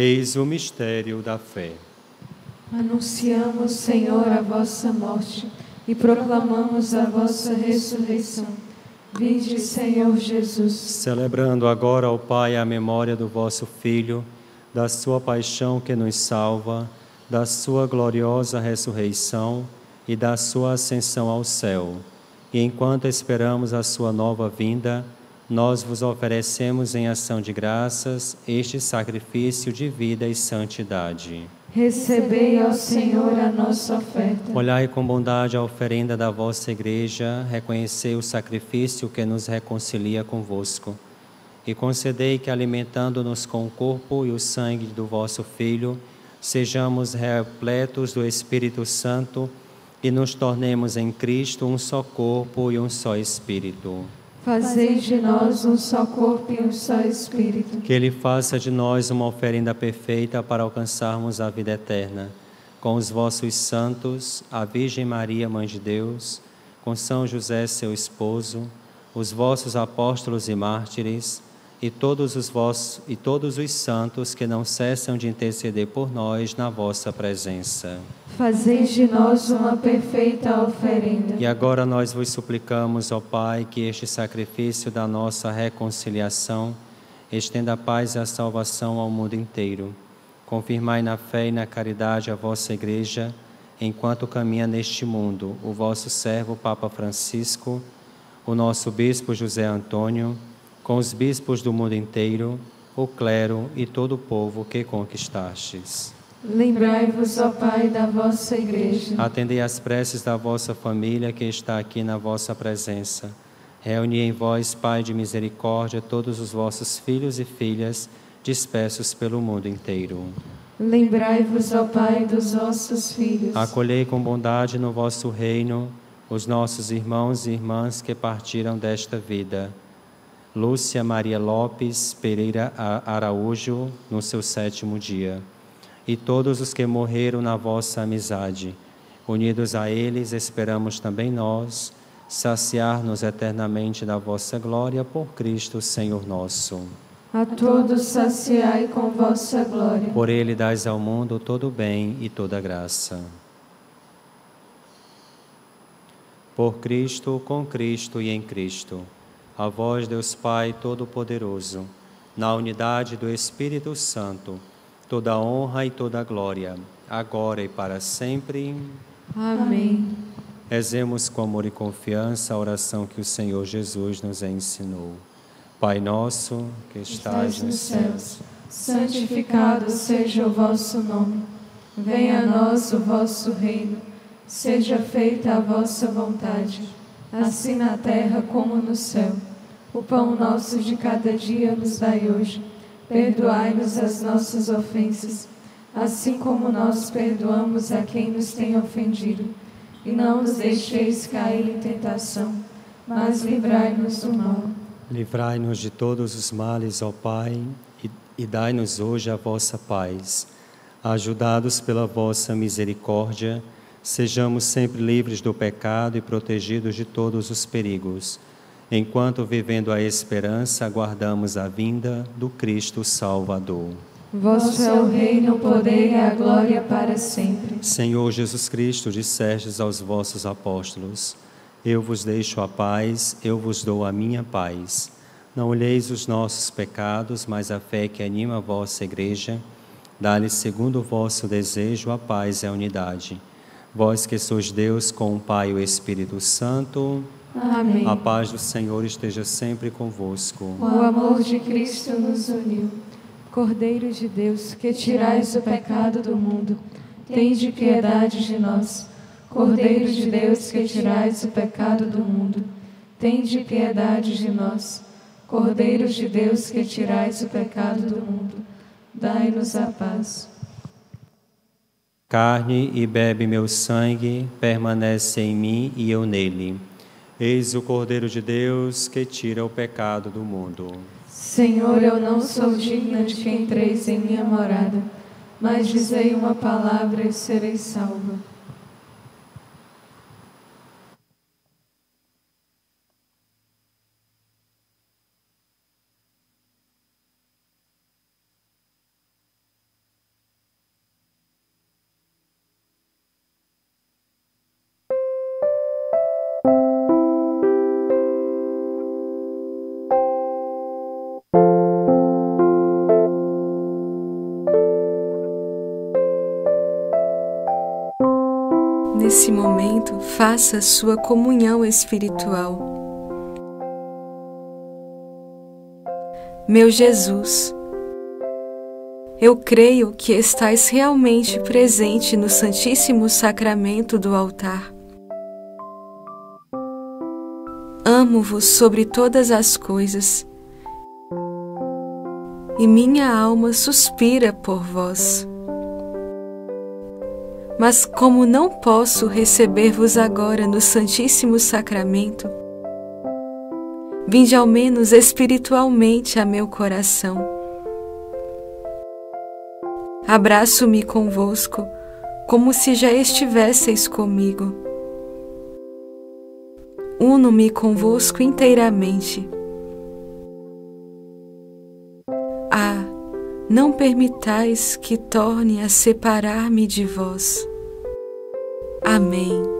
Speaker 2: Eis o mistério da fé.
Speaker 1: Anunciamos, Senhor, a vossa morte e proclamamos a vossa ressurreição. Vinde, Senhor Jesus.
Speaker 2: Celebrando agora ao Pai a memória do vosso Filho, da sua paixão que nos salva, da sua gloriosa ressurreição e da sua ascensão ao céu. E enquanto esperamos a sua nova vinda, nós vos oferecemos em ação de graças este sacrifício de vida e santidade.
Speaker 5: Recebei ao Senhor a nossa oferta.
Speaker 2: Olhai com bondade a oferenda da vossa igreja, reconhecei o sacrifício que nos reconcilia convosco. E concedei que, alimentando-nos com o corpo e o sangue do vosso Filho, sejamos repletos do Espírito Santo e nos tornemos em Cristo um só corpo e um só Espírito.
Speaker 5: Fazei de nós um só corpo e um só Espírito.
Speaker 2: Que Ele faça de nós uma oferenda perfeita para alcançarmos a vida eterna. Com os vossos santos, a Virgem Maria, Mãe de Deus, com São José, seu esposo, os vossos apóstolos e mártires, e todos os vossos e todos os santos que não cessam de interceder por nós na vossa presença.
Speaker 5: Fazei de nós uma perfeita oferenda.
Speaker 2: E agora nós vos suplicamos, ó Pai, que este sacrifício da nossa reconciliação estenda a paz e a salvação ao mundo inteiro. Confirmai na fé e na caridade a vossa igreja, enquanto caminha neste mundo o vosso servo Papa Francisco, o nosso bispo José Antônio, com os bispos do mundo inteiro, o clero e todo o povo que conquistastes.
Speaker 5: Lembrai-vos, ó Pai, da vossa igreja.
Speaker 2: Atendei às preces da vossa família que está aqui na vossa presença. Reuni em vós, Pai de misericórdia, todos os vossos filhos e filhas dispersos pelo mundo inteiro.
Speaker 5: Lembrai-vos, ó Pai, dos vossos filhos.
Speaker 2: Acolhei com bondade no vosso reino os nossos irmãos e irmãs que partiram desta vida Lúcia Maria Lopes Pereira Araújo, no seu sétimo dia, e todos os que morreram na vossa amizade. Unidos a eles, esperamos também nós saciar-nos eternamente da vossa glória por Cristo, Senhor nosso.
Speaker 5: A todos saciai com vossa glória.
Speaker 2: Por ele dais ao mundo todo o bem e toda a graça. Por Cristo, com Cristo e em Cristo a vós, Deus Pai Todo-Poderoso, na unidade do Espírito Santo, toda honra e toda glória, agora e para sempre.
Speaker 5: Amém.
Speaker 2: Rezemos com amor e confiança a oração que o Senhor Jesus nos ensinou. Pai nosso, que estás nos céus,
Speaker 5: santificado seja o vosso nome. Venha a nós o vosso reino. Seja feita a vossa vontade, assim na terra como no céu. O pão nosso de cada dia nos dai hoje. Perdoai-nos as nossas ofensas, assim como nós perdoamos a quem nos tem ofendido. E não nos deixeis cair em tentação, mas livrai-nos do mal.
Speaker 2: Livrai-nos de todos os males, ó Pai, e, e dai-nos hoje a vossa paz. Ajudados pela vossa misericórdia, sejamos sempre livres do pecado e protegidos de todos os perigos enquanto vivendo a esperança aguardamos a vinda do Cristo Salvador.
Speaker 5: Vosso é o reino, o poder e a glória para sempre.
Speaker 2: Senhor Jesus Cristo, dissestes aos vossos apóstolos: Eu vos deixo a paz, eu vos dou a minha paz. Não olheis os nossos pecados, mas a fé que anima a vossa igreja. Dá-lhe, segundo o vosso desejo, a paz e a unidade. Vós que sois Deus com o Pai e o Espírito Santo.
Speaker 5: Amém.
Speaker 2: A paz do Senhor esteja sempre convosco.
Speaker 5: O amor de Cristo nos uniu. Cordeiro de Deus, que tirais o pecado do mundo, tende piedade de nós. Cordeiro de Deus, que tirais o pecado do mundo, tende piedade de nós. Cordeiro de Deus, que tirais o pecado do mundo, dai-nos a paz.
Speaker 2: Carne e bebe meu sangue, permanece em mim e eu nele. Eis o Cordeiro de Deus que tira o pecado do mundo.
Speaker 5: Senhor, eu não sou digna de que entreis em minha morada, mas dizei uma palavra e serei salva.
Speaker 1: Faça sua comunhão espiritual. Meu Jesus, eu creio que estais realmente presente no Santíssimo Sacramento do altar. Amo-vos sobre todas as coisas e minha alma suspira por vós. Mas como não posso receber-vos agora no Santíssimo Sacramento, vinde ao menos espiritualmente a meu coração. Abraço-me convosco, como se já estivesseis comigo. Uno-me convosco inteiramente não permitais que torne a separar-me de vós. Amém.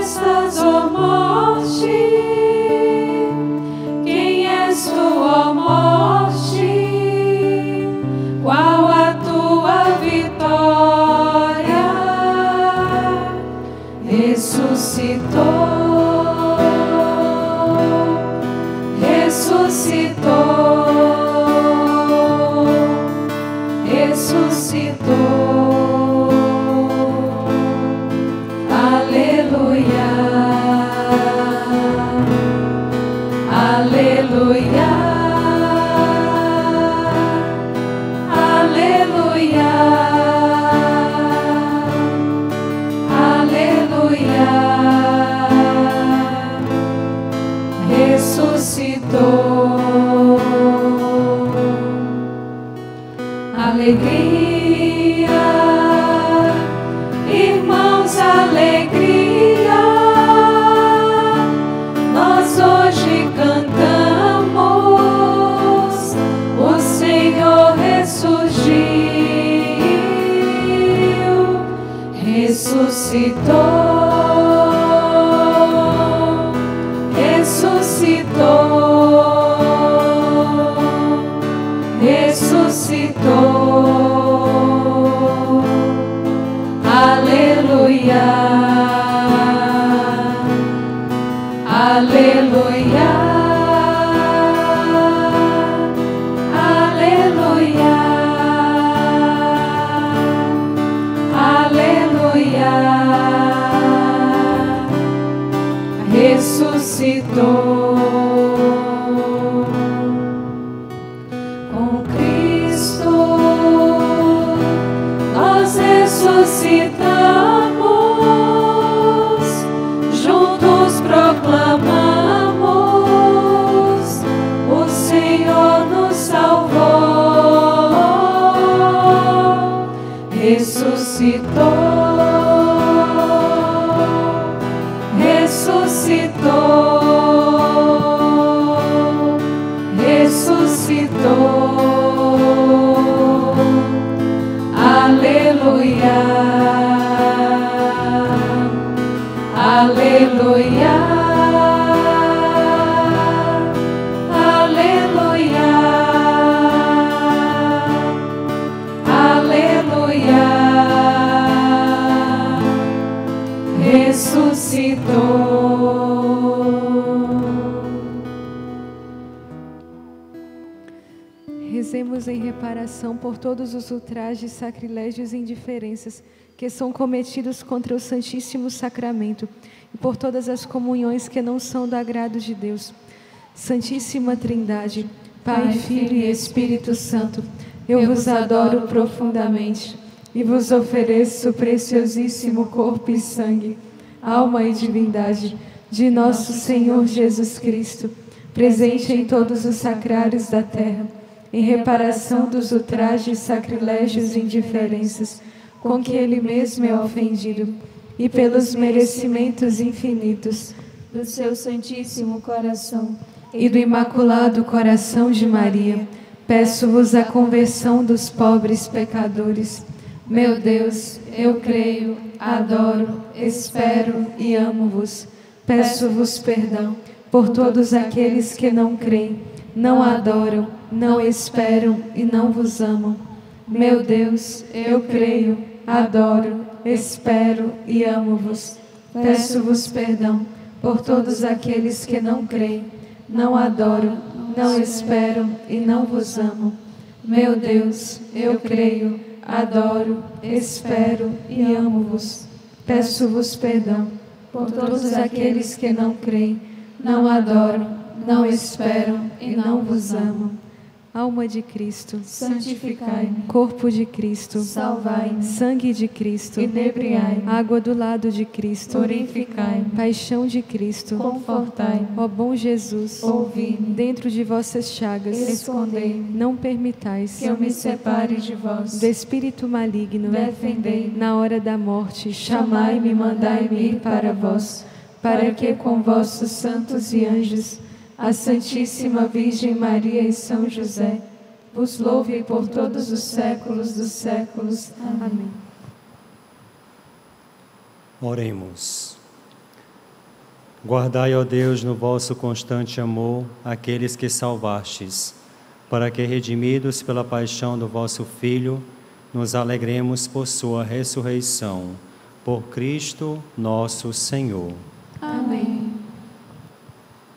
Speaker 5: Christ as a mercy. Os ultrajes, sacrilégios e indiferenças que são cometidos contra o Santíssimo Sacramento e por todas as comunhões que não são do agrado de Deus. Santíssima Trindade, Pai, Filho e Espírito Santo, eu vos adoro profundamente e vos ofereço o preciosíssimo corpo e sangue, alma e divindade de nosso Senhor Jesus Cristo, presente em todos os sacrários da terra em reparação dos ultrajes, sacrilégios e indiferenças com que ele mesmo é ofendido, e pelos merecimentos infinitos
Speaker 1: Do seu Santíssimo Coração.
Speaker 5: e do Imaculado Coração de Maria, peço-vos a conversão dos pobres pecadores. Meu Deus, eu creio, adoro, espero e amo-vos. Peço-vos perdão por todos aqueles que não creem, não adoram, não esperam e não vos amam. Meu Deus, eu creio, adoro, espero e amo-vos. Peço-vos perdão por todos aqueles que não creem, não adoram, não esperam e não vos amam. Meu Deus, eu creio, adoro, espero e amo-vos. Peço-vos perdão por todos aqueles que não creem, não adoram, não esperam e não vos amam. Alma de Cristo,
Speaker 1: Santificai-me.
Speaker 5: corpo de Cristo,
Speaker 1: Salvai-me.
Speaker 5: sangue de Cristo,
Speaker 1: Inebriai-me.
Speaker 5: água do lado de Cristo,
Speaker 1: Purificai-me.
Speaker 5: paixão de Cristo,
Speaker 1: Confortai-me.
Speaker 5: ó bom Jesus,
Speaker 1: Ouvi-me.
Speaker 5: dentro de vossas chagas,
Speaker 1: Escondei-me.
Speaker 5: não permitais
Speaker 1: Que eu me separe de vós.
Speaker 5: do espírito maligno,
Speaker 1: Defendei-me.
Speaker 5: na hora da morte,
Speaker 1: Chamai-me e mandai-me ir para vós, para que com vossos santos e anjos, a Santíssima Virgem Maria e São José, vos louve por todos os séculos dos séculos. Amém.
Speaker 2: Oremos. Guardai, ó Deus, no vosso constante amor aqueles que salvastes, para que, redimidos pela paixão do vosso Filho, nos alegremos por sua ressurreição. Por Cristo nosso Senhor.
Speaker 1: Amém.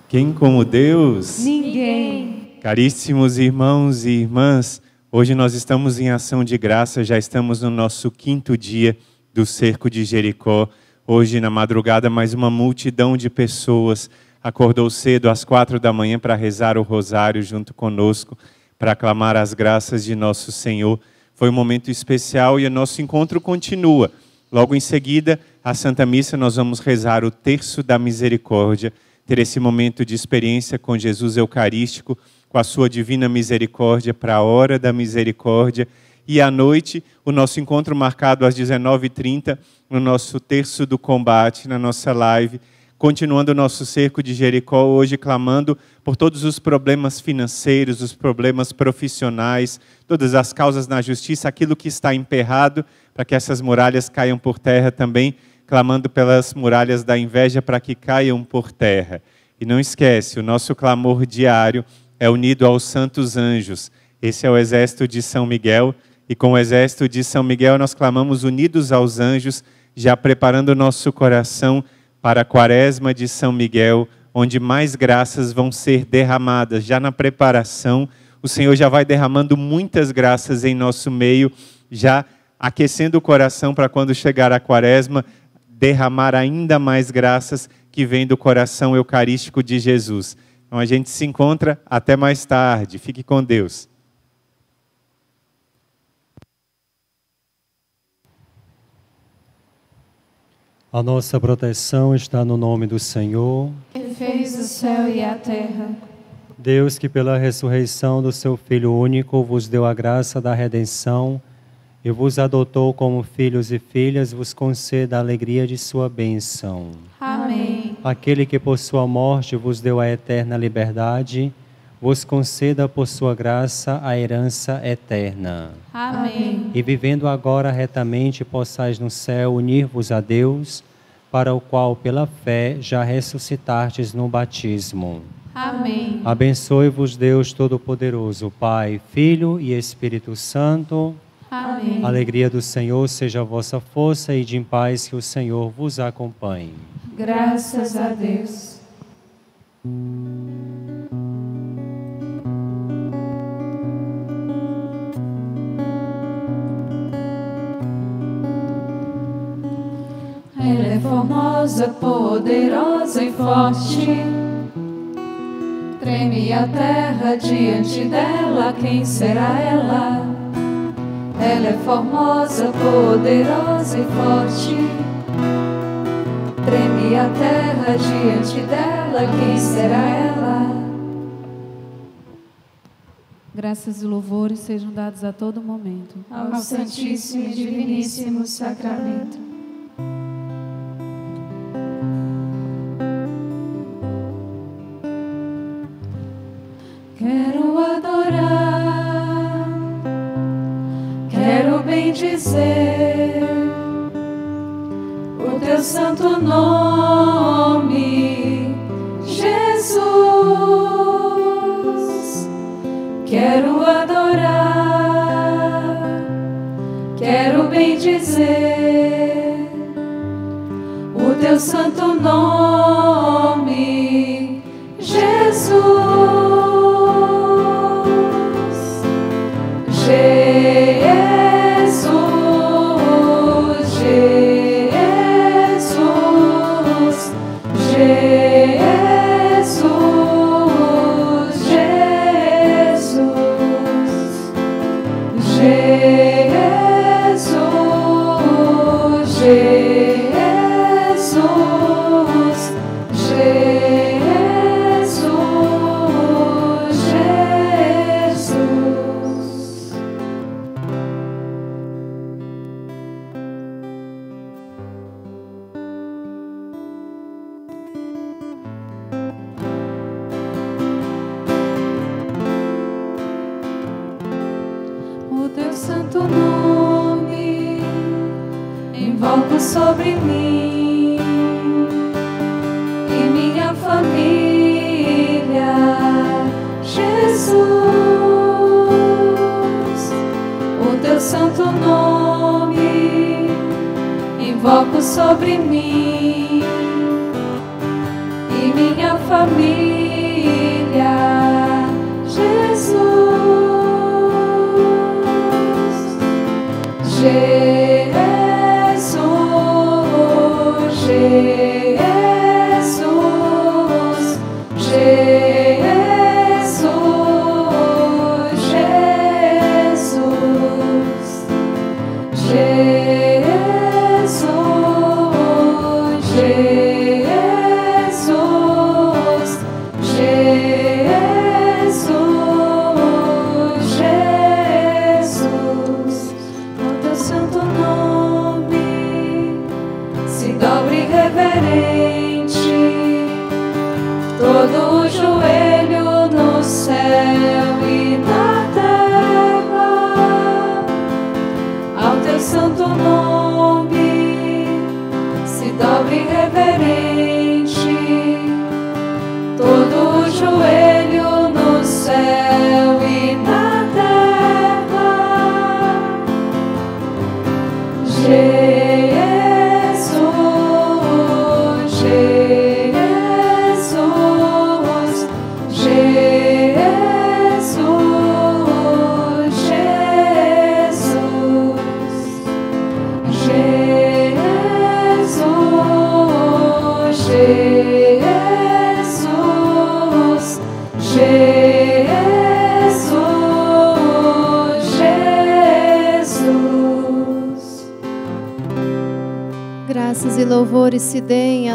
Speaker 4: Quem como Deus?
Speaker 5: ninguém.
Speaker 4: Caríssimos irmãos e irmãs, hoje nós estamos em ação de graça, já estamos no nosso quinto dia do cerco de Jericó. Hoje, na madrugada, mais uma multidão de pessoas acordou cedo às quatro da manhã para rezar o rosário junto conosco, para clamar as graças de nosso Senhor. Foi um momento especial e o nosso encontro continua. Logo em seguida, a Santa Missa, nós vamos rezar o terço da misericórdia, ter esse momento de experiência com Jesus Eucarístico, com a sua divina misericórdia para a hora da misericórdia. E à noite, o nosso encontro marcado às 19h30, no nosso terço do combate, na nossa live, continuando o nosso cerco de Jericó, hoje clamando por todos os problemas financeiros, os problemas profissionais, todas as causas na justiça, aquilo que está emperrado, para que essas muralhas caiam por terra também, clamando pelas muralhas da inveja para que caiam por terra. E não esquece, o nosso clamor diário é unido aos santos anjos. Esse é o exército de São Miguel, e com o exército de São Miguel nós clamamos unidos aos anjos, já preparando o nosso coração para a quaresma de São Miguel, onde mais graças vão ser derramadas. Já na preparação, o Senhor já vai derramando muitas graças em nosso meio, já aquecendo o coração para quando chegar a quaresma, derramar ainda mais graças que vem do coração eucarístico de Jesus. Então a gente se encontra até mais tarde. Fique com Deus.
Speaker 2: A nossa proteção está no nome do Senhor.
Speaker 1: que fez o céu e a terra.
Speaker 2: Deus que pela ressurreição do seu Filho único vos deu a graça da redenção e vos adotou como filhos e filhas, vos conceda a alegria de sua bênção.
Speaker 1: Amém.
Speaker 2: Aquele que por sua morte vos deu a eterna liberdade, vos conceda por sua graça a herança eterna.
Speaker 1: Amém.
Speaker 2: E vivendo agora retamente, possais no céu unir-vos a Deus, para o qual pela fé já ressuscitastes no batismo.
Speaker 1: Amém.
Speaker 2: Abençoe-vos Deus Todo-Poderoso, Pai, Filho e Espírito Santo.
Speaker 1: Amém.
Speaker 2: A alegria do Senhor seja a vossa força e de em paz que o Senhor vos acompanhe.
Speaker 1: Graças a Deus. Ela é formosa, poderosa e forte. Treme a terra diante dela, quem será ela? Ela é formosa, poderosa e forte. Treme a terra diante dela, quem será ela?
Speaker 6: Graças e louvores sejam dados a todo momento.
Speaker 1: Ao Santíssimo e Diviníssimo Sacramento. O teu santo nome, Jesus. Quero adorar, quero bendizer o teu santo nome,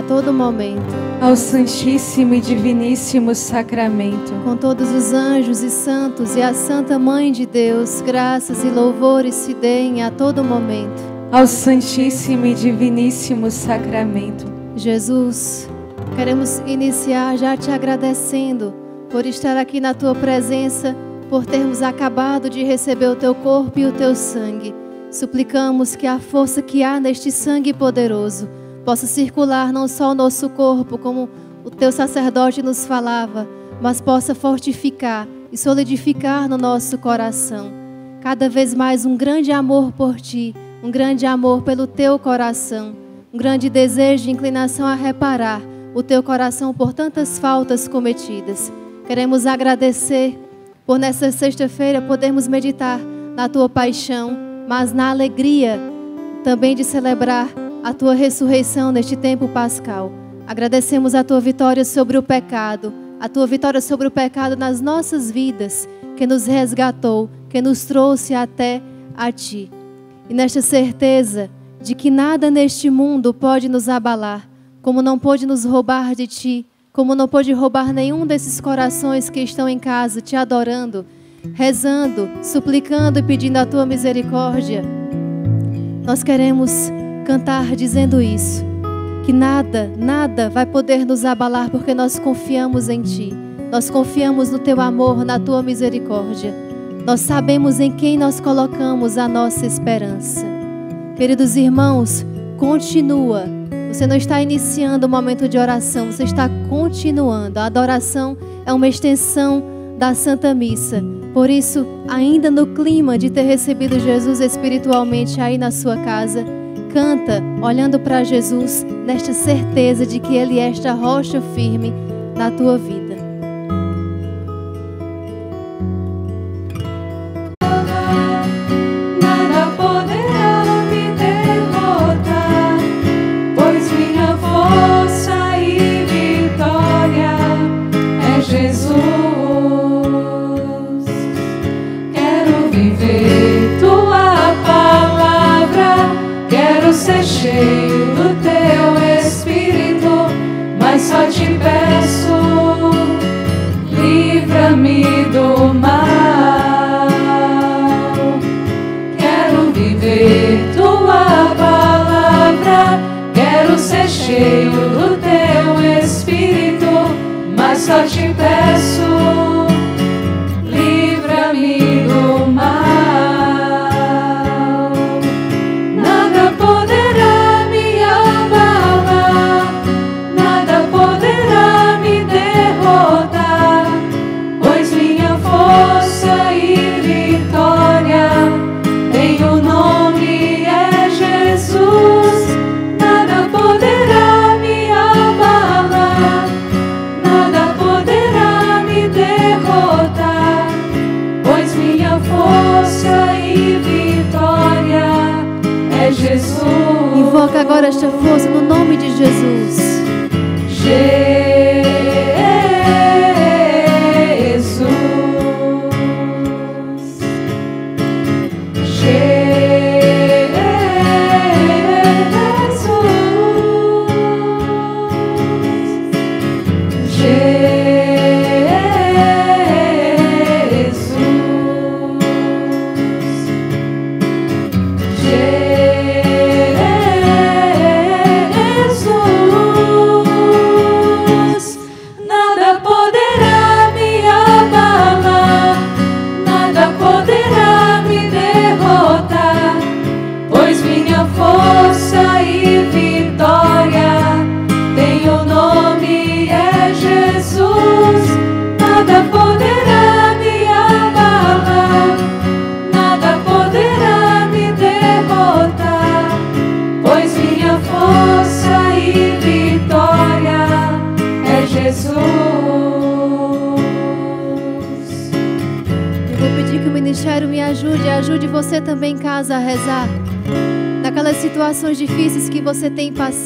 Speaker 1: todo
Speaker 7: momento,
Speaker 5: Ao Santíssimo e Diviníssimo Sacramento,
Speaker 7: com todos os anjos e santos e a Santa Mãe de Deus, graças e louvores se deem a todo momento.
Speaker 5: ao Santíssimo e Diviníssimo Sacramento.
Speaker 7: Jesus, queremos iniciar já te agradecendo por estar aqui na tua presença, por termos acabado de receber o teu corpo e o teu sangue. Suplicamos que a força que há neste sangue poderoso possa circular não só o nosso corpo, como o teu sacerdote nos falava, mas possa fortificar e solidificar no nosso coração cada vez mais um grande amor por ti, um grande amor pelo teu coração, um grande desejo e inclinação a reparar o teu coração por tantas faltas cometidas. Queremos agradecer por nessa sexta-feira podermos meditar na tua paixão, mas na alegria também de celebrar a tua ressurreição neste tempo pascal. Agradecemos a tua vitória sobre o pecado, a tua vitória sobre o pecado nas nossas vidas, que nos resgatou, que nos trouxe até a ti. E nesta certeza de que nada neste mundo pode nos abalar, como não pode nos roubar de ti, como não pode roubar nenhum desses corações que estão em casa te adorando, rezando, suplicando e pedindo a tua misericórdia. Nós queremos cantar dizendo isso, que nada, nada vai poder nos abalar porque nós confiamos em ti. Nós confiamos no teu amor, na tua misericórdia. Nós sabemos em quem nós colocamos a nossa esperança. Queridos irmãos, continua. Você não está iniciando o momento de oração, você está continuando. A adoração é uma extensão da Santa Missa. Por isso, ainda no clima de ter recebido Jesus espiritualmente aí na sua casa, canta olhando para Jesus, nesta certeza de que Ele é esta rocha firme na tua vida.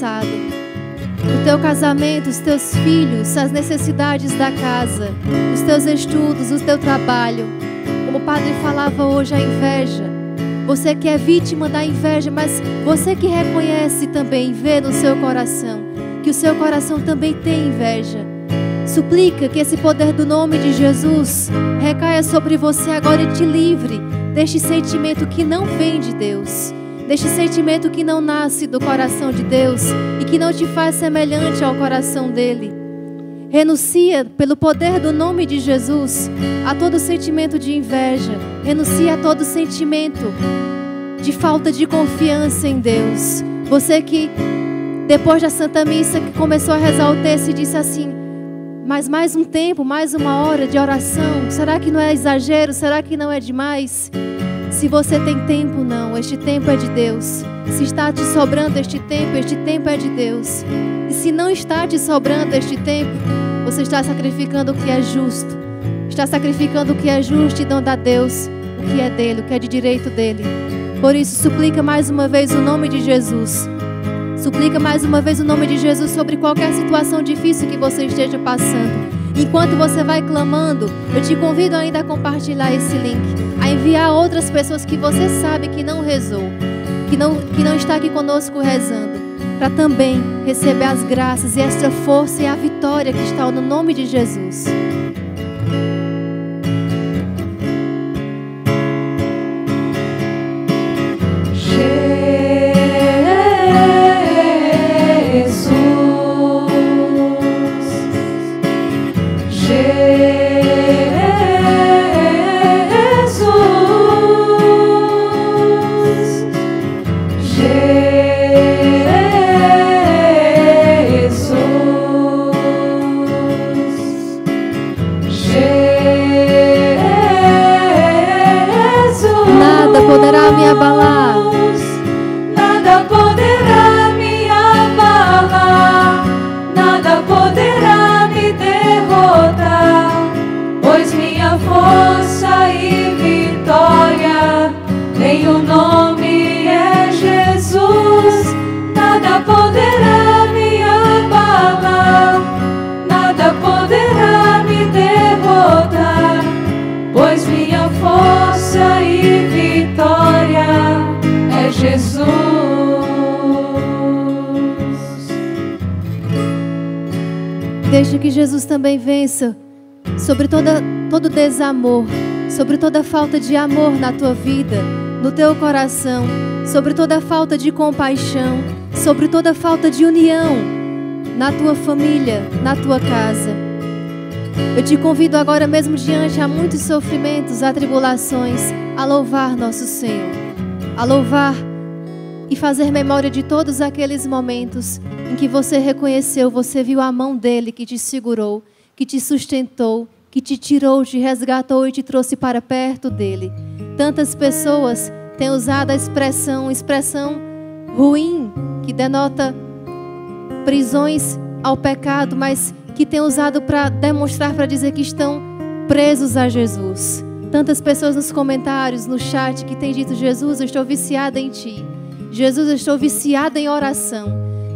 Speaker 7: Passado. O teu casamento, os teus filhos, as necessidades da casa, os teus estudos, o teu trabalho. Como o padre falava hoje, a inveja. Você que é vítima da inveja, mas você que reconhece também, vê no seu coração, que o seu coração também tem inveja. Suplica que esse poder do nome de Jesus recaia sobre você agora e te livre deste sentimento que não vem de Deus, deste sentimento que não nasce do coração de Deus e que não te faz semelhante ao coração dele. Renuncia pelo poder do nome de Jesus a todo sentimento de inveja, renuncia a todo sentimento de falta de confiança em Deus. Você que depois da Santa Missa que começou a rezar o texto e disse assim: "Mas mais um tempo, mais uma hora de oração, será que não é exagero? Será que não é demais?" Se você tem tempo, não, este tempo é de Deus. Se está te sobrando este tempo, este tempo é de Deus. E se não está te sobrando este tempo, você está sacrificando o que é justo. Está sacrificando o que é justo e dando a Deus o que é dele, o que é de direito dele. Por isso, suplica mais uma vez o nome de Jesus. Suplica mais uma vez o nome de Jesus sobre qualquer situação difícil que você esteja passando. Enquanto você vai clamando, eu te convido ainda a compartilhar esse link, a enviar outras pessoas que você sabe que não rezou, que não, que não está aqui conosco rezando, para também receber as graças e essa força e a vitória que está no nome de Jesus. Nada desamor, sobre toda falta de amor na tua vida, no teu coração, sobre toda falta de compaixão, sobre toda falta de união na tua família, na tua casa. Eu te convido agora mesmo diante a muitos sofrimentos, atribulações, a louvar nosso Senhor, a louvar e fazer memória de todos aqueles momentos em que você reconheceu, você viu a mão dele que te segurou, que te sustentou, que te tirou, te resgatou e te trouxe para perto dele. Tantas pessoas têm usado a expressão, expressão ruim, que denota prisões ao pecado, mas que têm usado para demonstrar, para dizer que estão presos a Jesus. Tantas pessoas nos comentários, no chat, que têm dito: Jesus, eu estou viciada em Ti. Jesus, eu estou viciada em oração.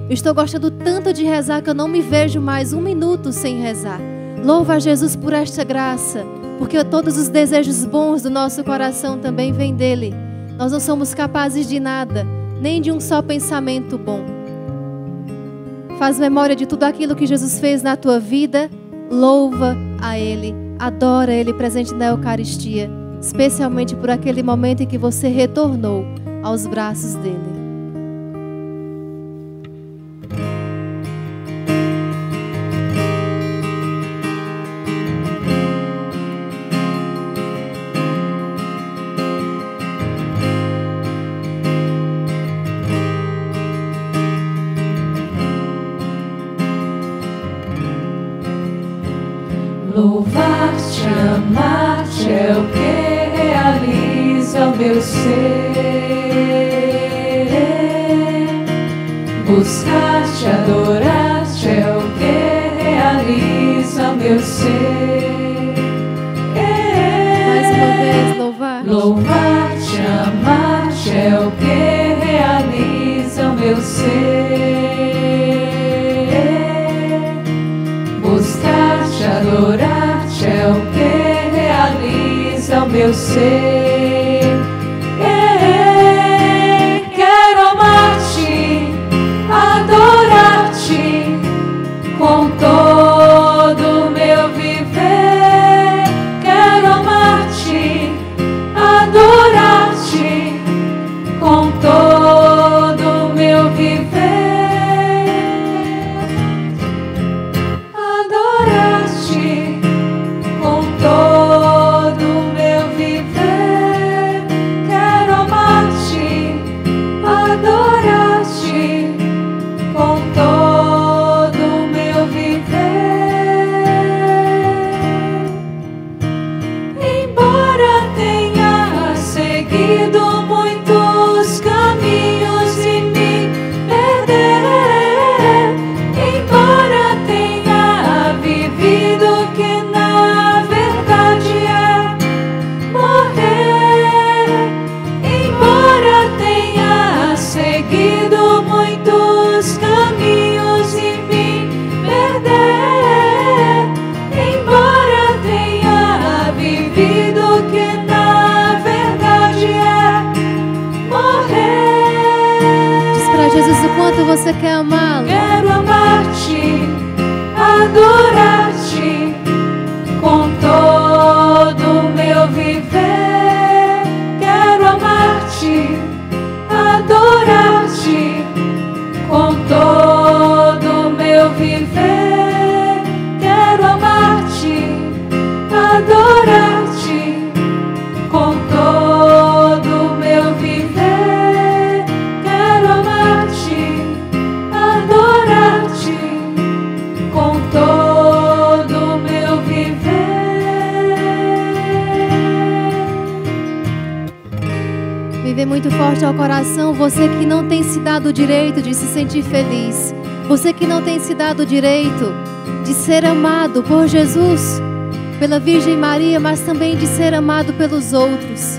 Speaker 7: Eu estou gostando tanto de rezar que eu não me vejo mais um minuto sem rezar. Louva a Jesus por esta graça, porque todos os desejos bons do nosso coração também vêm dele. Nós não somos capazes de nada, nem de um só pensamento bom. Faz memória de tudo aquilo que Jesus fez na tua vida, louva a Ele, adora Ele presente na Eucaristia, especialmente por aquele momento em que você retornou aos braços dele. Se dado o direito de ser amado por Jesus, pela Virgem Maria, mas também de ser amado pelos outros.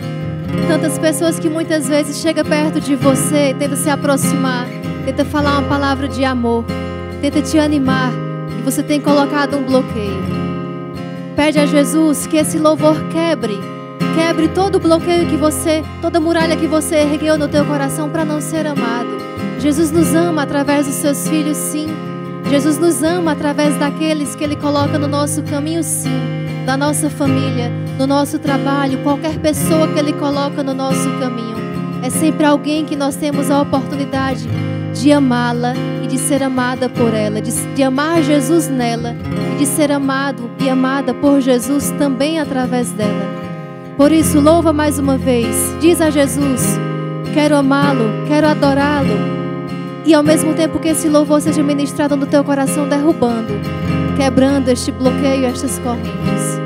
Speaker 7: Tantas pessoas que muitas vezes chegam perto de você, tenta se aproximar, tenta falar uma palavra de amor, tenta te animar e você tem colocado um bloqueio. Pede a Jesus que esse louvor quebre, quebre todo o bloqueio que você, toda muralha que você ergueu no teu coração para não ser amado. Jesus nos ama através dos seus filhos, sim. Jesus nos ama através daqueles que Ele coloca no nosso caminho, sim. Da nossa família, no nosso trabalho, qualquer pessoa que Ele coloca no nosso caminho. É sempre alguém que nós temos a oportunidade de amá-la e de ser amada por ela, de, de amar Jesus nela e de ser amado e amada por Jesus também através dela. Por isso, louva mais uma vez, diz a Jesus: Quero amá-lo, quero adorá-lo. E ao mesmo tempo que esse louvor seja ministrado no teu coração, derrubando, quebrando este bloqueio, estas correntes.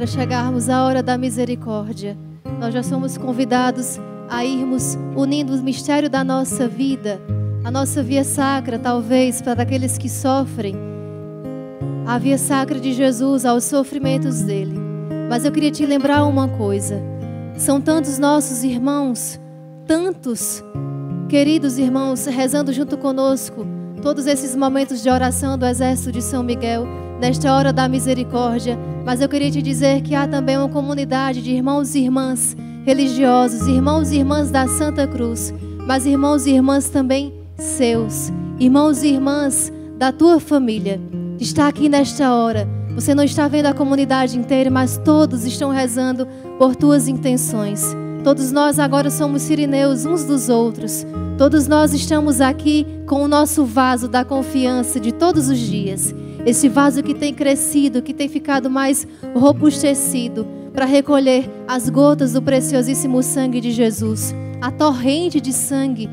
Speaker 7: Para chegarmos à hora da misericórdia. Nós já somos convidados a irmos unindo o mistério da nossa vida, a nossa via sacra, talvez, para aqueles que sofrem, a via sacra de Jesus aos sofrimentos dele. Mas eu queria te lembrar uma coisa: são tantos nossos irmãos, tantos queridos irmãos, rezando junto conosco todos esses momentos de oração do Exército de São Miguel, nesta hora da misericórdia. Mas eu queria te dizer que há também uma comunidade de irmãos e irmãs religiosos, irmãos e irmãs da Santa Cruz, mas irmãos e irmãs também seus, irmãos e irmãs da tua família. Está aqui nesta hora. Você não está vendo a comunidade inteira, mas todos estão rezando por tuas intenções. Todos nós agora somos sirineus uns dos outros. Todos nós estamos aqui com o nosso vaso da confiança de todos os dias. Esse vaso que tem crescido, que tem ficado mais robustecido para recolher as gotas do preciosíssimo sangue de Jesus, a torrente de sangue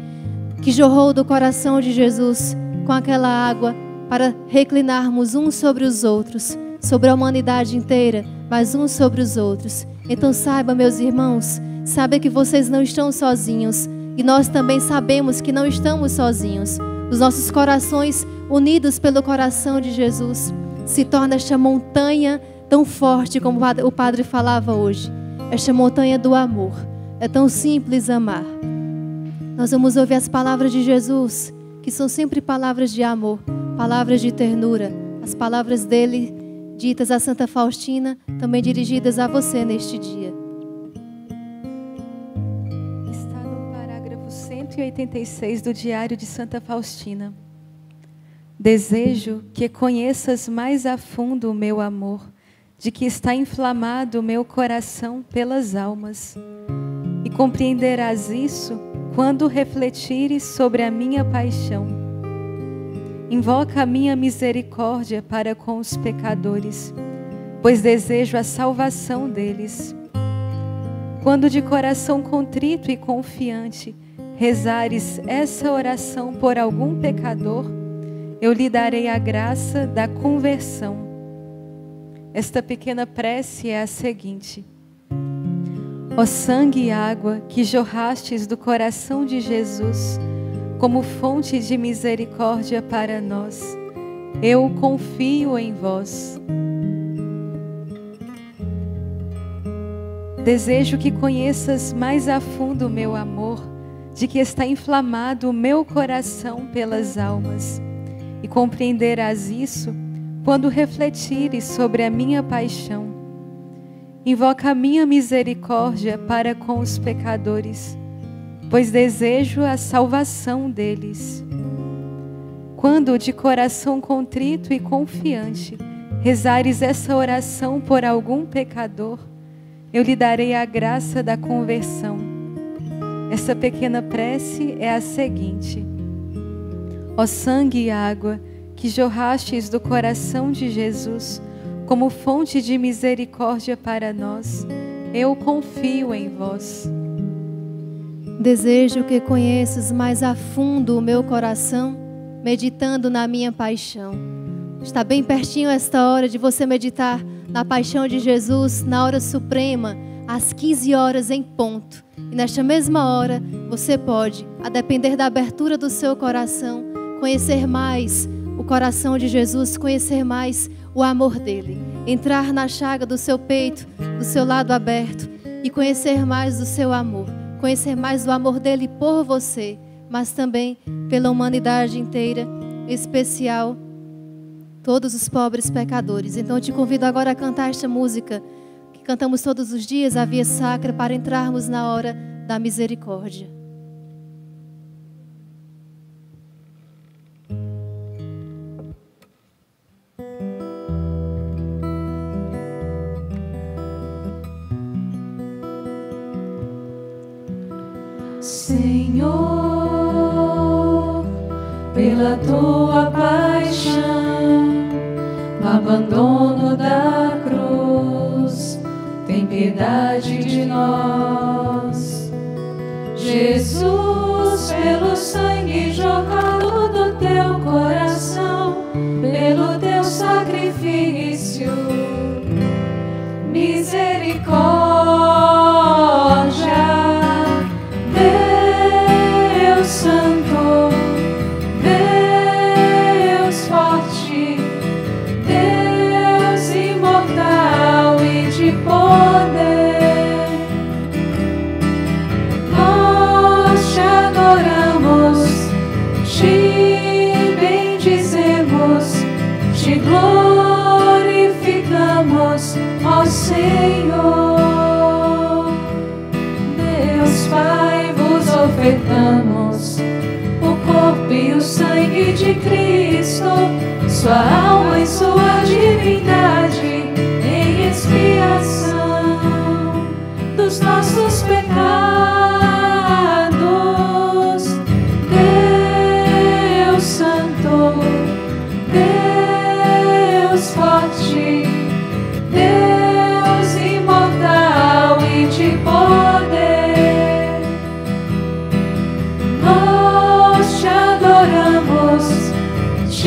Speaker 7: que jorrou do coração de Jesus com aquela água para reclinarmos uns sobre os outros, sobre a humanidade inteira, mas uns sobre os outros. Então saiba, meus irmãos, saiba que vocês não estão sozinhos e nós também sabemos que não estamos sozinhos. Os nossos corações, unidos pelo coração de Jesus, se torna esta montanha tão forte como o Padre falava hoje. Esta montanha do amor. É tão simples amar. Nós vamos ouvir as palavras de Jesus, que são sempre palavras de amor, palavras de ternura. As palavras dele, ditas a Santa Faustina, também dirigidas a você neste dia.
Speaker 5: 186 do Diário de Santa Faustina. Desejo que conheças mais a fundo o meu amor, de que está inflamado o meu coração pelas almas. E compreenderás isso quando refletires sobre a minha paixão. Invoca a minha misericórdia para com os pecadores, pois desejo a salvação deles. Quando de coração contrito e confiante, rezares essa oração por algum pecador, eu lhe darei a graça da conversão. Esta pequena prece é a seguinte: Ó sangue e água que jorrastes do coração de Jesus, como fonte de misericórdia para nós, eu confio em vós. Desejo que conheças mais a fundo o meu amor de que está inflamado o meu coração pelas almas, e compreenderás isso quando refletires sobre a minha paixão. Invoca a minha misericórdia para com os pecadores, pois desejo a salvação deles. Quando de coração contrito e confiante rezares essa oração por algum pecador, eu lhe darei a graça da conversão essa pequena prece é a seguinte: Ó sangue e água que jorrastes do coração de Jesus como fonte de misericórdia para nós, eu confio em vós.
Speaker 7: Desejo que conheças mais a fundo o meu coração, meditando na minha paixão. Está bem pertinho esta hora de você meditar na paixão de Jesus, na hora suprema, às 15 horas em ponto. Nesta mesma hora, você pode, a depender da abertura do seu coração, conhecer mais o coração de Jesus, conhecer mais o amor dele, entrar na chaga do seu peito, do seu lado aberto e conhecer mais do seu amor, conhecer mais do amor dele por você, mas também pela humanidade inteira, em especial todos os pobres pecadores. Então eu te convido agora a cantar esta música cantamos todos os dias a via sacra para entrarmos na hora da misericórdia.
Speaker 5: Senhor, pela tua paixão, no abandono da piedade de nós. Jesus, pelo sangue jorrado do teu coração, pelo teu sacrifício, misericórdia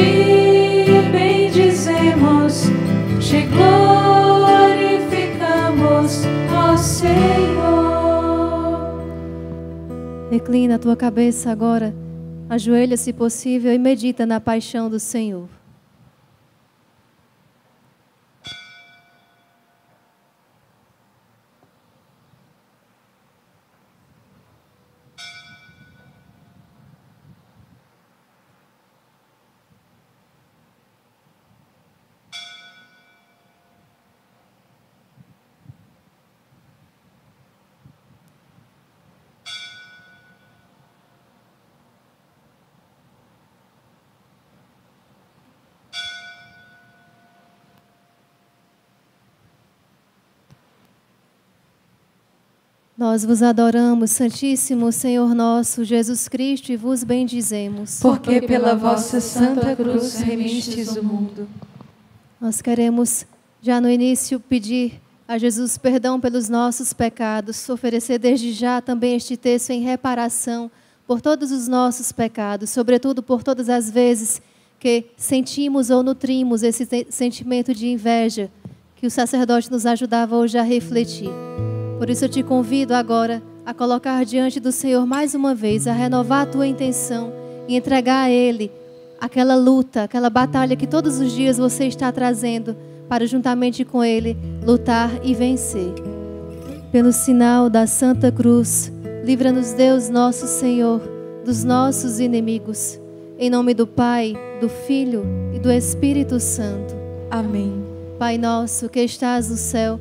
Speaker 1: te bendizemos, te glorificamos, ó Senhor.
Speaker 7: Reclina a tua cabeça agora, ajoelha se possível e medita na paixão do Senhor. Nós vos adoramos, Santíssimo Senhor nosso Jesus Cristo, e vos bendizemos.
Speaker 5: Porque pela vossa santa cruz remistes o mundo.
Speaker 7: Nós queremos, já no início, pedir a Jesus perdão pelos nossos pecados, oferecer desde já também este texto em reparação por todos os nossos pecados, sobretudo por todas as vezes que sentimos ou nutrimos esse sentimento de inveja, que o sacerdote nos ajudava hoje a refletir. Por isso eu te convido agora a colocar diante do Senhor mais uma vez, a renovar a tua intenção e entregar a Ele aquela luta, aquela batalha que todos os dias você está trazendo para, juntamente com Ele, lutar e vencer. Pelo sinal da Santa Cruz, livra-nos, Deus nosso Senhor, dos nossos inimigos. Em nome do Pai, do Filho e do Espírito Santo.
Speaker 5: Amém.
Speaker 7: Pai nosso que estás no céu,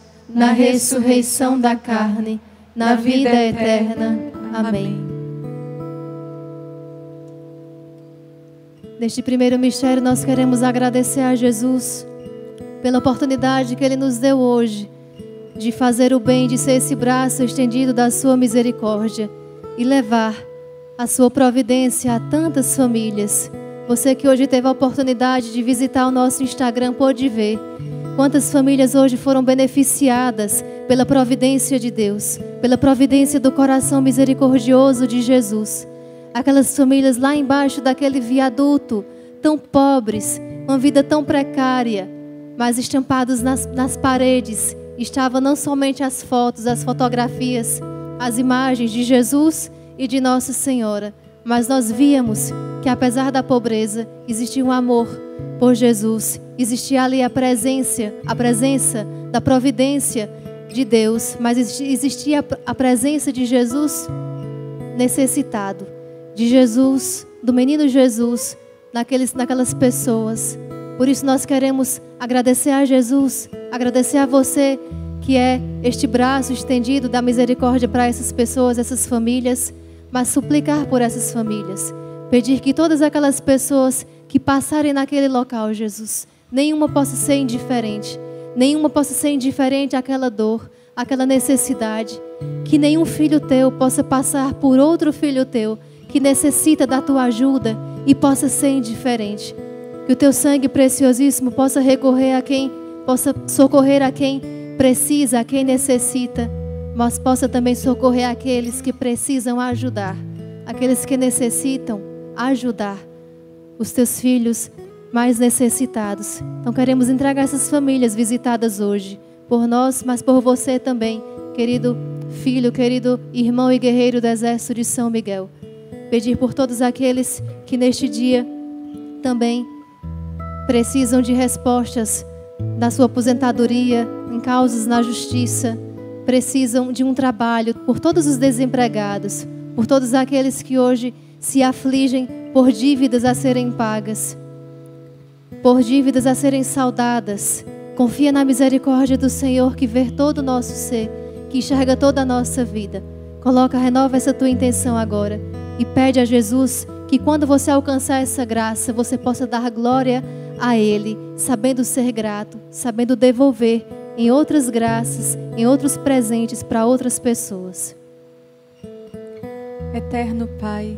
Speaker 7: na ressurreição da carne, na vida eterna. Amém. Neste primeiro mistério, nós queremos agradecer a Jesus pela oportunidade que Ele nos deu hoje de fazer o bem, de ser esse braço estendido da Sua misericórdia e levar a Sua providência a tantas famílias. Você que hoje teve a oportunidade de visitar o nosso Instagram pôde ver quantas famílias hoje foram beneficiadas pela providência de Deus, pela providência do coração misericordioso de Jesus. Aquelas famílias lá embaixo daquele viaduto, tão pobres, uma vida tão precária, mas estampados nas, nas paredes estavam não somente as fotos, as fotografias, as imagens de Jesus e de Nossa Senhora, mas nós víamos que apesar da pobreza existia um amor por Jesus, existia ali a presença, a presença da providência de Deus, mas existia a presença de Jesus necessitado, de Jesus, do menino Jesus, naqueles, naquelas pessoas. Por isso nós queremos agradecer a Jesus, agradecer a você que é este braço estendido da misericórdia para essas pessoas, essas famílias, mas suplicar por essas famílias. Pedir que todas aquelas pessoas que passarem naquele local, Jesus, nenhuma possa ser indiferente, nenhuma possa ser indiferente àquela dor, àquela necessidade. Que nenhum filho teu possa passar por outro filho teu que necessita da tua ajuda e possa ser indiferente. Que o teu sangue preciosíssimo possa recorrer a quem possa socorrer a quem precisa, a quem necessita, mas possa também socorrer aqueles que precisam ajudar, aqueles que necessitam ajudar os teus filhos mais necessitados. Então queremos entregar essas famílias visitadas hoje, por nós, mas por você também, querido filho, querido irmão e guerreiro do exército de São Miguel. Pedir por todos aqueles que neste dia também precisam de respostas da sua aposentadoria, em causas na justiça, precisam de um trabalho, por todos os desempregados, por todos aqueles que hoje se afligem por dívidas a serem pagas, por dívidas a serem saudadas. Confia na misericórdia do Senhor que vê todo o nosso ser, que enxerga toda a nossa vida. Coloca, renova essa tua intenção agora e pede a Jesus que quando você alcançar essa graça, você possa dar glória a Ele, sabendo ser grato, sabendo devolver em outras graças, em outros presentes para outras pessoas.
Speaker 5: Eterno Pai,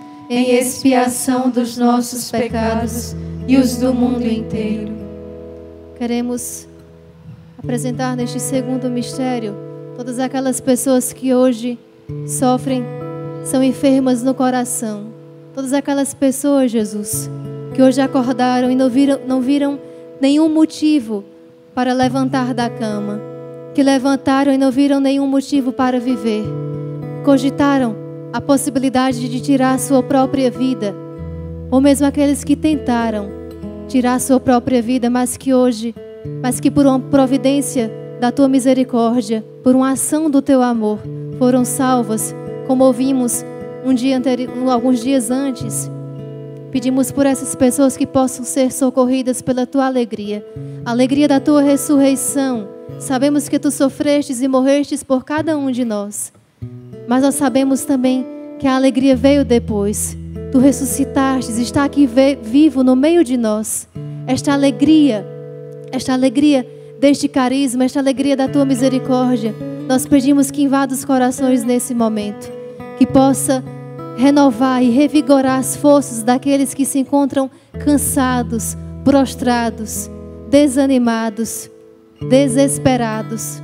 Speaker 7: em expiação dos nossos pecados e os do mundo inteiro. Queremos apresentar neste segundo mistério todas aquelas pessoas que hoje sofrem, são enfermas no coração. Todas aquelas pessoas, Jesus, que hoje acordaram e não viram, não viram nenhum motivo para levantar da cama, que levantaram e não viram nenhum motivo para viver, cogitaram a possibilidade de tirar sua própria vida, ou mesmo aqueles que tentaram tirar sua própria vida, mas que hoje, mas que por uma providência da tua misericórdia, por uma ação do teu amor, foram salvas, como ouvimos um dia anterior, alguns dias antes Pedimos por essas pessoas que possam ser socorridas pela tua alegria, alegria da tua ressurreição. Sabemos que tu sofrestes e morrestes por cada um de nós, mas nós sabemos também que a alegria veio depois. Tu ressuscitastes, está aqui vivo no meio de nós. Esta alegria, esta alegria deste carisma, esta alegria da tua misericórdia, nós pedimos que invada os corações nesse momento, que possa renovar e revigorar as forças daqueles que se encontram cansados, prostrados, desanimados, desesperados.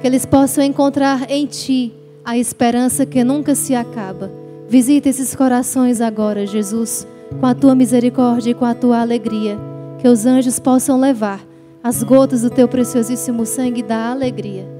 Speaker 7: Que eles possam encontrar em Ti a esperança que nunca se acaba. Visita esses corações agora, Jesus, com a Tua misericórdia e com a Tua alegria. Que os anjos possam levar as gotas do Teu preciosíssimo sangue da alegria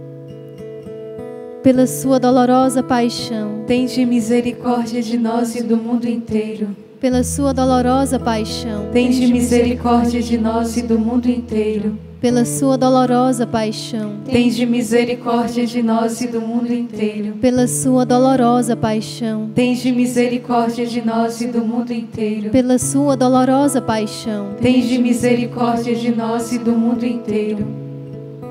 Speaker 7: pela sua dolorosa paixão.
Speaker 5: Tende misericórdia de nós e do mundo inteiro.
Speaker 7: Pela sua dolorosa paixão.
Speaker 5: Tende misericórdia de nós e do mundo inteiro
Speaker 7: pela sua dolorosa paixão,
Speaker 5: Tende misericórdia de nós e do mundo inteiro.
Speaker 7: pela sua dolorosa paixão,
Speaker 5: Tende misericórdia de nós e do mundo inteiro.
Speaker 7: pela sua dolorosa paixão.
Speaker 5: Tende misericórdia de nós e do mundo inteiro.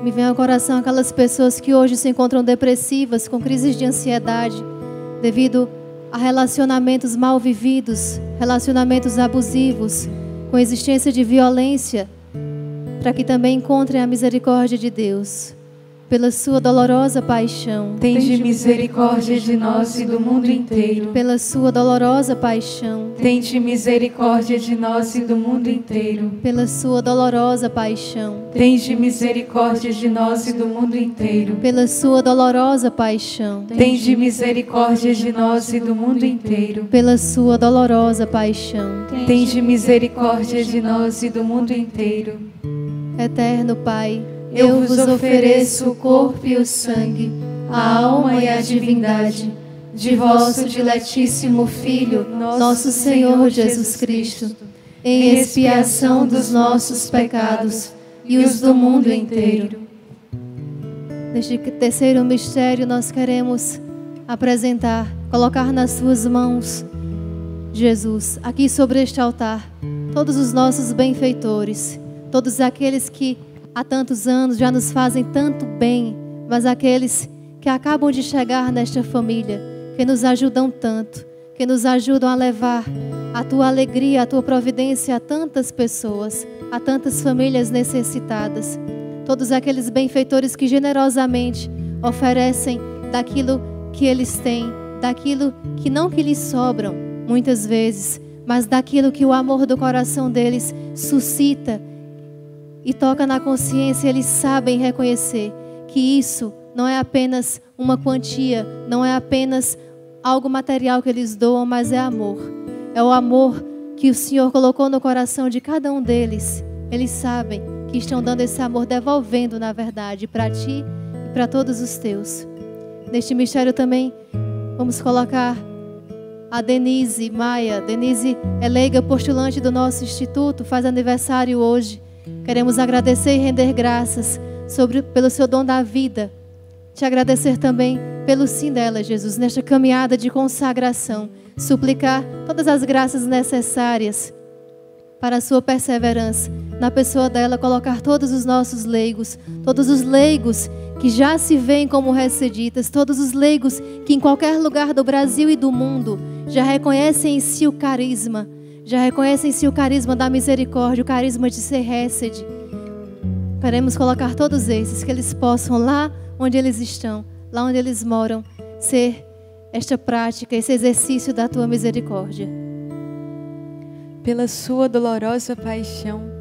Speaker 7: Me vem ao coração aquelas pessoas que hoje se encontram depressivas, com crises de ansiedade, devido a relacionamentos mal vividos, relacionamentos abusivos, com existência de violência, para que também encontrem a misericórdia de Deus. Pela sua dolorosa paixão,
Speaker 5: Tende misericórdia de nós e do mundo inteiro.
Speaker 7: pela sua dolorosa paixão,
Speaker 5: Tende misericórdia de nós e do mundo inteiro.
Speaker 7: pela sua dolorosa paixão,
Speaker 5: Tende misericórdia de nós e do mundo inteiro.
Speaker 7: pela sua dolorosa paixão,
Speaker 5: Tende misericórdia de nós e do mundo inteiro.
Speaker 7: pela sua dolorosa paixão.
Speaker 5: Tende misericórdia de nós e do mundo inteiro.
Speaker 7: Eterno Pai,
Speaker 5: Eu vos ofereço o corpo e o sangue, a alma e a divindade de vosso diletíssimo Filho,
Speaker 7: nosso Senhor Jesus Cristo, em expiação dos nossos pecados e os do mundo inteiro. Neste terceiro mistério, nós queremos apresentar, colocar nas Suas mãos, Jesus, aqui sobre este altar, todos os nossos benfeitores, todos aqueles que há tantos anos já nos fazem tanto bem, mas aqueles que acabam de chegar nesta família, que nos ajudam tanto, que nos ajudam a levar a tua alegria, a tua providência a tantas pessoas, a tantas famílias necessitadas. Todos aqueles benfeitores que generosamente oferecem daquilo que eles têm, daquilo que não que lhes sobram, muitas vezes, mas daquilo que o amor do coração deles suscita e toca na consciência, eles sabem reconhecer que isso não é apenas uma quantia, não é apenas algo material que eles doam, mas é amor. É o amor que o Senhor colocou no coração de cada um deles. Eles sabem que estão dando esse amor, devolvendo, na verdade, para ti e para todos os teus. Neste mistério também vamos colocar a Denise Maia. Denise é leiga postulante do nosso instituto, faz aniversário hoje. Queremos agradecer e render graças sobre, pelo seu dom da vida. Te agradecer também pelo sim dela, Jesus, nesta caminhada de consagração. Suplicar todas as graças necessárias para a sua perseverança. Na pessoa dela, colocar todos os nossos leigos, todos os leigos que já se veem como receditas, todos os leigos que em qualquer lugar do Brasil e do mundo já reconhecem em si o carisma, já reconhecem em si o carisma da misericórdia, o carisma de ser recede. Queremos colocar todos esses, que eles possam lá onde eles estão, lá onde eles moram, ser esta prática, esse exercício da tua misericórdia.
Speaker 5: Pela sua dolorosa paixão,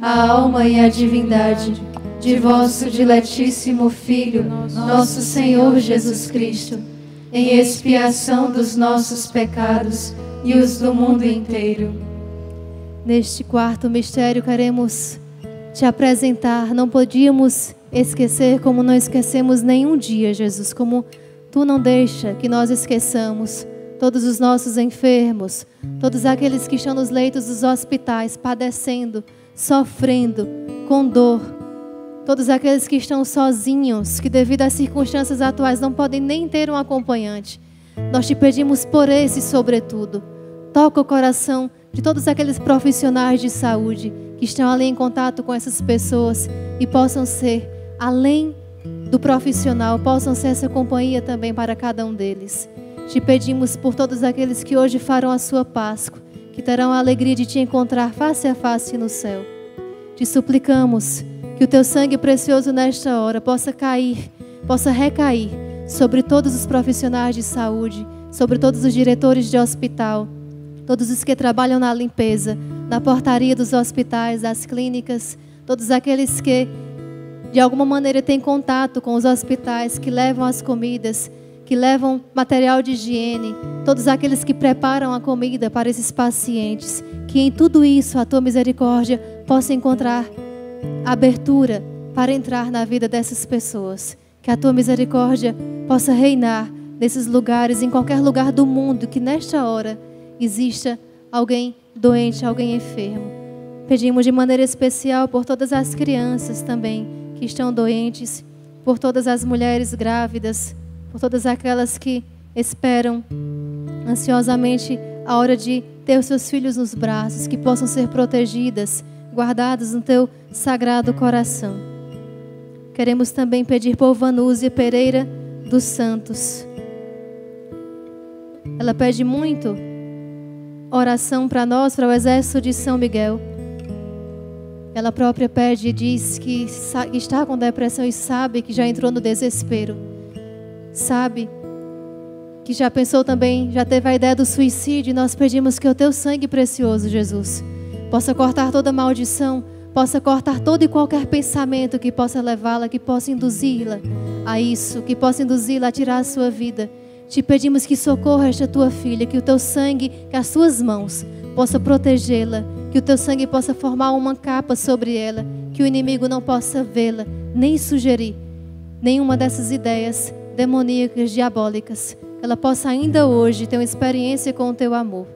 Speaker 7: a alma e a divindade de vosso diletíssimo Filho, nosso Senhor Jesus Cristo, em expiação dos nossos pecados e os do mundo inteiro. Neste quarto mistério queremos te apresentar, não podíamos esquecer como não esquecemos nenhum dia, Jesus, como tu não deixa que nós esqueçamos todos os nossos enfermos, todos aqueles que estão nos leitos dos hospitais, padecendo, sofrendo, com dor, todos aqueles que estão sozinhos, que devido às circunstâncias atuais não podem nem ter um acompanhante. Nós te pedimos por esse, sobretudo, toca o coração de todos aqueles profissionais de saúde que estão ali em contato com essas pessoas e possam ser, além do profissional, possam ser essa companhia também para cada um deles. Te pedimos por todos aqueles que hoje farão a sua Páscoa, que terão a alegria de te encontrar face a face no céu. Te suplicamos que o teu sangue precioso nesta hora possa cair, possa recair sobre todos os profissionais de saúde, sobre todos os diretores de hospital, todos os que trabalham na limpeza, na portaria dos hospitais, das clínicas, todos aqueles que de alguma maneira têm contato com os hospitais, que levam as comidas, que levam material de higiene, todos aqueles que preparam a comida para esses pacientes, que em tudo isso a tua misericórdia possa encontrar abertura para entrar na vida dessas pessoas. Que a tua misericórdia possa reinar nesses lugares, em qualquer lugar do mundo, que nesta hora exista alguém doente, alguém enfermo. Pedimos de maneira especial por todas as crianças também que estão doentes, por todas as mulheres grávidas, por todas aquelas que esperam ansiosamente a hora de ter os seus filhos nos braços, que possam ser protegidas, guardadas no teu sagrado coração. Queremos também pedir por Vanúzia Pereira dos Santos. Ela pede muito oração para nós, para o exército de São Miguel. Ela própria pede e diz que está com depressão e sabe que já entrou no desespero. Sabe que já pensou também, já teve a ideia do suicídio. E nós pedimos que o teu sangue precioso, Jesus, possa cortar toda maldição, possa cortar todo e qualquer pensamento que possa levá-la, que possa induzi-la a isso, que possa induzi-la a tirar a sua vida. Te pedimos que socorra esta tua filha, que o teu sangue, que as suas mãos possa protegê-la, que o teu sangue possa formar uma capa sobre ela, que o inimigo não possa vê-la, nem sugerir nenhuma dessas ideias demoníacas, diabólicas. Que ela possa ainda hoje ter uma experiência com o teu amor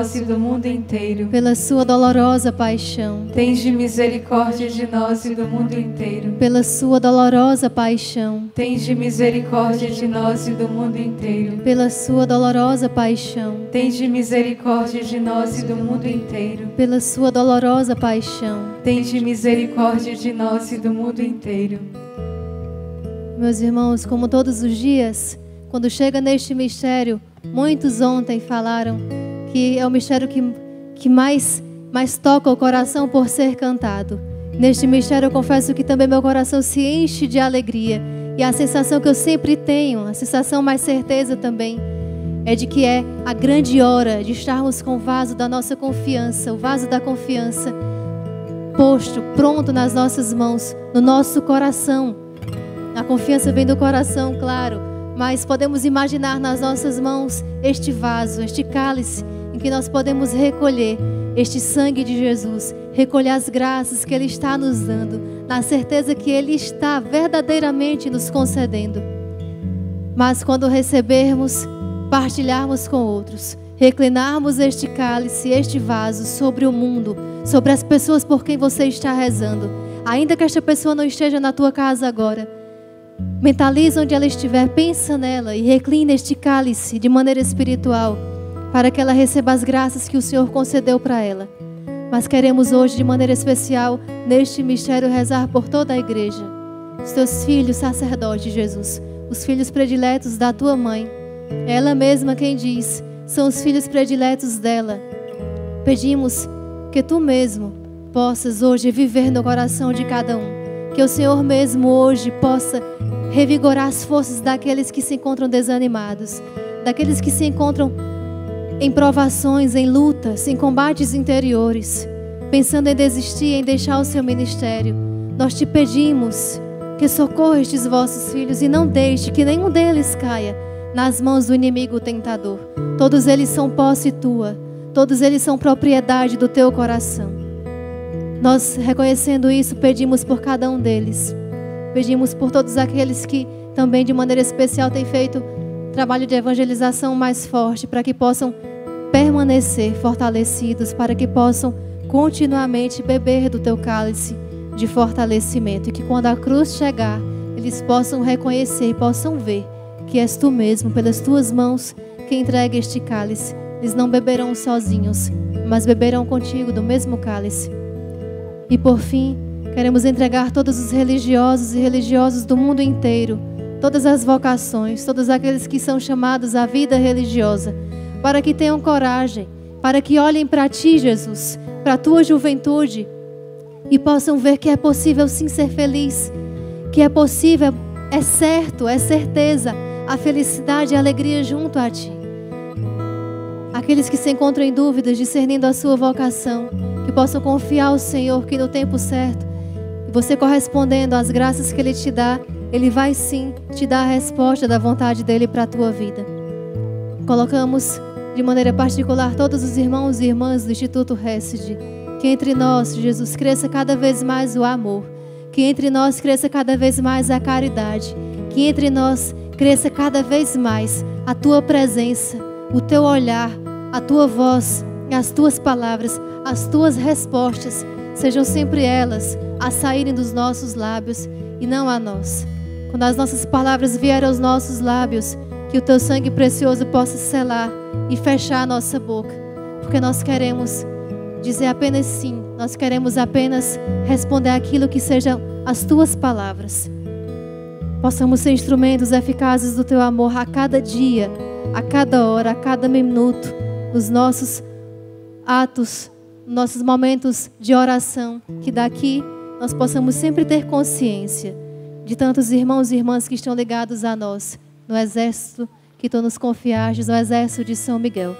Speaker 5: nós e do mundo inteiro.
Speaker 7: Pela sua dolorosa paixão.
Speaker 5: Tende misericórdia de nós e do mundo inteiro.
Speaker 7: Pela sua dolorosa paixão.
Speaker 5: Tende misericórdia de nós e do mundo inteiro.
Speaker 7: Pela sua dolorosa paixão.
Speaker 5: Tende misericórdia de nós e do mundo inteiro.
Speaker 7: Pela sua dolorosa paixão.
Speaker 5: Tende misericórdia de nós e do mundo inteiro.
Speaker 7: Meus irmãos, como todos os dias, quando chega neste mistério, muitos ontem falaram que é o mistério que, que mais, mais toca o coração por ser cantado. Neste mistério eu confesso que também meu coração se enche de alegria. E a sensação que eu sempre tenho, a sensação mais certeza também, é de que é a grande hora de estarmos com o vaso da nossa confiança, o vaso da confiança posto, pronto nas nossas mãos, no nosso coração. A confiança vem do coração, claro, mas podemos imaginar nas nossas mãos este vaso, este cálice que nós podemos recolher este sangue de Jesus, recolher as graças que Ele está nos dando, na certeza que Ele está verdadeiramente nos concedendo. Mas quando recebermos, partilharmos com outros, reclinarmos este cálice, este vaso sobre o mundo, sobre as pessoas por quem você está rezando, ainda que esta pessoa não esteja na tua casa agora, mentaliza onde ela estiver, pensa nela e reclina este cálice de maneira espiritual para que ela receba as graças que o Senhor concedeu para ela. Mas queremos hoje, de maneira especial, neste mistério, rezar por toda a igreja. Os teus filhos, sacerdote Jesus, os filhos prediletos da tua mãe. Ela mesma quem diz, são os filhos prediletos dela. Pedimos que tu mesmo possas hoje viver no coração de cada um. Que o Senhor mesmo hoje possa revigorar as forças daqueles que se encontram desanimados, daqueles que se encontram em provações, em lutas, em combates interiores, pensando em desistir, em deixar o seu ministério, nós te pedimos que socorra estes vossos filhos e não deixe que nenhum deles caia nas mãos do inimigo tentador. Todos eles são posse tua, todos eles são propriedade do teu coração. Nós, reconhecendo isso, pedimos por cada um deles. Pedimos por todos aqueles que também de maneira especial têm feito trabalho de evangelização mais forte para que possam permanecer fortalecidos, para que possam continuamente beber do teu cálice de fortalecimento e que quando a cruz chegar, eles possam reconhecer e possam ver que és tu mesmo, pelas tuas mãos, que entrega este cálice. Eles não beberão sozinhos, mas beberão contigo do mesmo cálice. E por fim, queremos entregar todos os religiosos e religiosos do mundo inteiro, todas as vocações, todos aqueles que são chamados à vida religiosa, para que tenham coragem, para que olhem para ti, Jesus, para a tua juventude e possam ver que é possível sim ser feliz, que é possível, é certo, é certeza, a felicidade e a alegria junto a ti. Aqueles que se encontram em dúvidas, discernindo a sua vocação, que possam confiar ao Senhor que no tempo certo, você correspondendo às graças que Ele te dá, Ele vai sim te dar a resposta da vontade dEle para a tua vida. Colocamos de maneira particular todos os irmãos e irmãs do Instituto Hesed, que entre nós, Jesus, cresça cada vez mais o amor, que entre nós cresça cada vez mais a caridade, que entre nós cresça cada vez mais a tua presença, o teu olhar, a tua voz, as tuas palavras, as tuas respostas, sejam sempre elas a saírem dos nossos lábios e não a nós. Quando as nossas palavras vierem aos nossos lábios, que o teu sangue precioso possa selar e fechar a nossa boca, porque nós queremos dizer apenas sim, nós queremos apenas responder aquilo que sejam as tuas palavras. Possamos ser instrumentos eficazes do teu amor a cada dia, a cada hora, a cada minuto, nos nossos atos, nossos momentos de oração, que daqui nós possamos sempre ter consciência de tantos irmãos e irmãs que estão ligados a nós no exército que tu nos confiaste, no exército de São Miguel.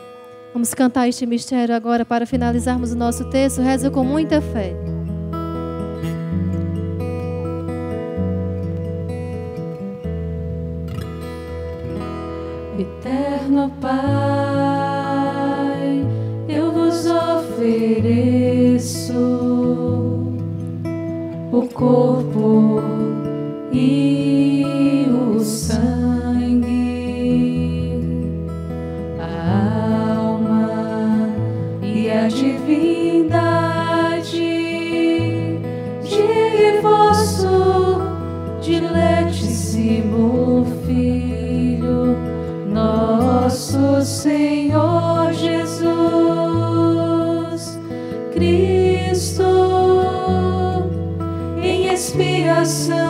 Speaker 7: Vamos cantar este mistério agora para finalizarmos o nosso texto. Reza com muita fé.
Speaker 1: Eterno Pai, eu vos ofereço o corpo e o sangue, a alma e a divindade de vosso diletíssimo Filho, nosso Senhor Jesus Cristo em expiação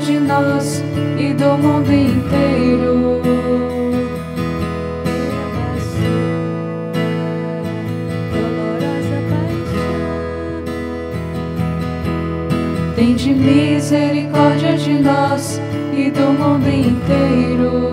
Speaker 1: de nós e do mundo inteiro. Paixão. Tende misericórdia de nós e do mundo inteiro.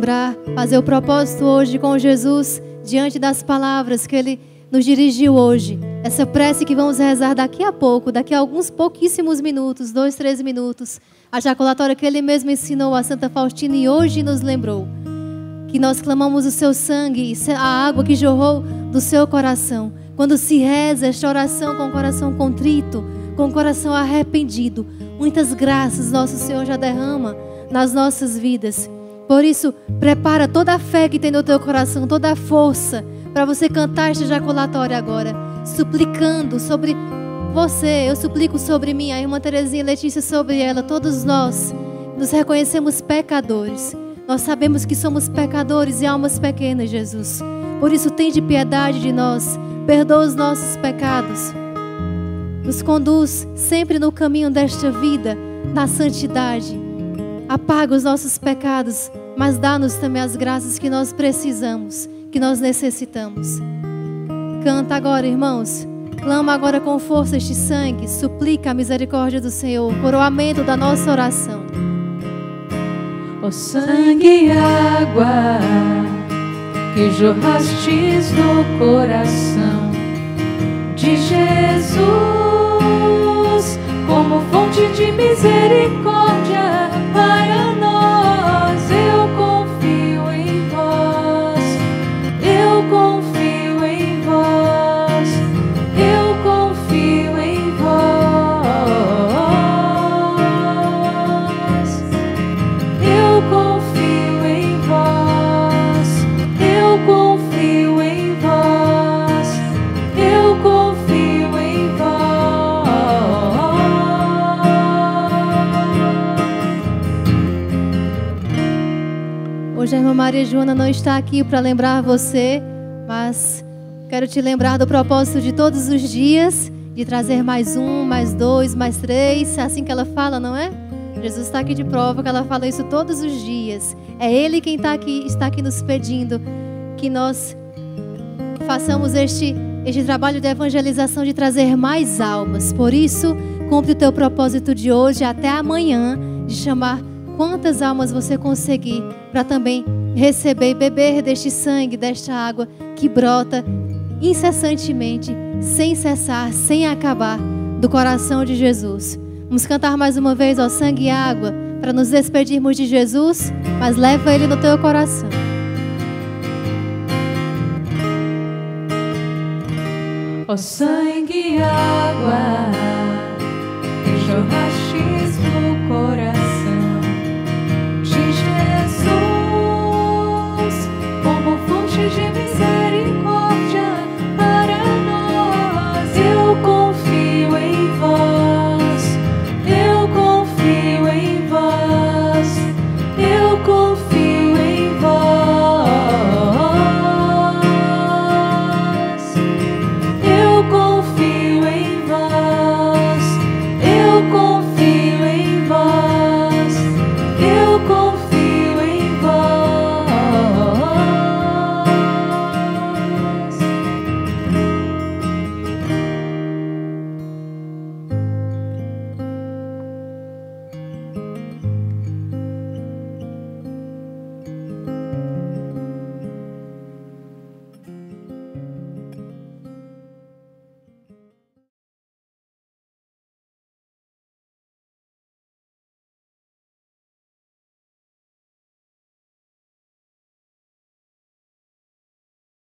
Speaker 7: Lembrar, fazer o propósito hoje com Jesus, diante das palavras que Ele nos dirigiu hoje. Essa prece que vamos rezar daqui a pouco, daqui a alguns pouquíssimos minutos, dois, três minutos. A jaculatória que Ele mesmo ensinou a Santa Faustina e hoje nos lembrou. Que nós clamamos o Seu sangue, a água que jorrou do Seu coração. Quando se reza esta oração com o coração contrito, com o coração arrependido, muitas graças nosso Senhor já derrama nas nossas vidas. Por isso, prepara toda a fé que tem no teu coração, toda a força para você cantar este ejaculatório agora, suplicando sobre você, eu suplico sobre mim, a irmã Terezinha Letícia sobre ela, todos nós nos reconhecemos pecadores. Nós sabemos que somos pecadores e almas pequenas, Jesus. Por isso, tem de piedade de nós, perdoa os nossos pecados. Nos conduz sempre no caminho desta vida, na santidade. Apaga os nossos pecados, mas dá-nos também as graças que nós precisamos, que nós necessitamos. Canta agora, irmãos. Clama agora com força este sangue, suplica a misericórdia do Senhor, coroamento da nossa oração.
Speaker 1: Ó sangue e água que jorrastes no coração de Jesus, como fonte de misericórdia para
Speaker 7: Maria Joana não está aqui para lembrar você, mas quero te lembrar do propósito de todos os dias, de trazer mais um, mais dois, mais três, é assim que ela fala, não é? Jesus está aqui de prova que ela fala isso todos os dias. É Ele quem está aqui, está aqui nos pedindo que nós façamos este, este trabalho de evangelização, de trazer mais almas. Por isso, cumpre o teu propósito de hoje até amanhã, de chamar quantas almas você conseguir, para também receber e beber deste sangue, desta água que brota incessantemente, sem cessar, sem acabar, do coração de Jesus. Vamos cantar mais uma vez, ó sangue e água, para nos despedirmos de Jesus, mas leva ele no teu coração.
Speaker 1: Ó sangue e água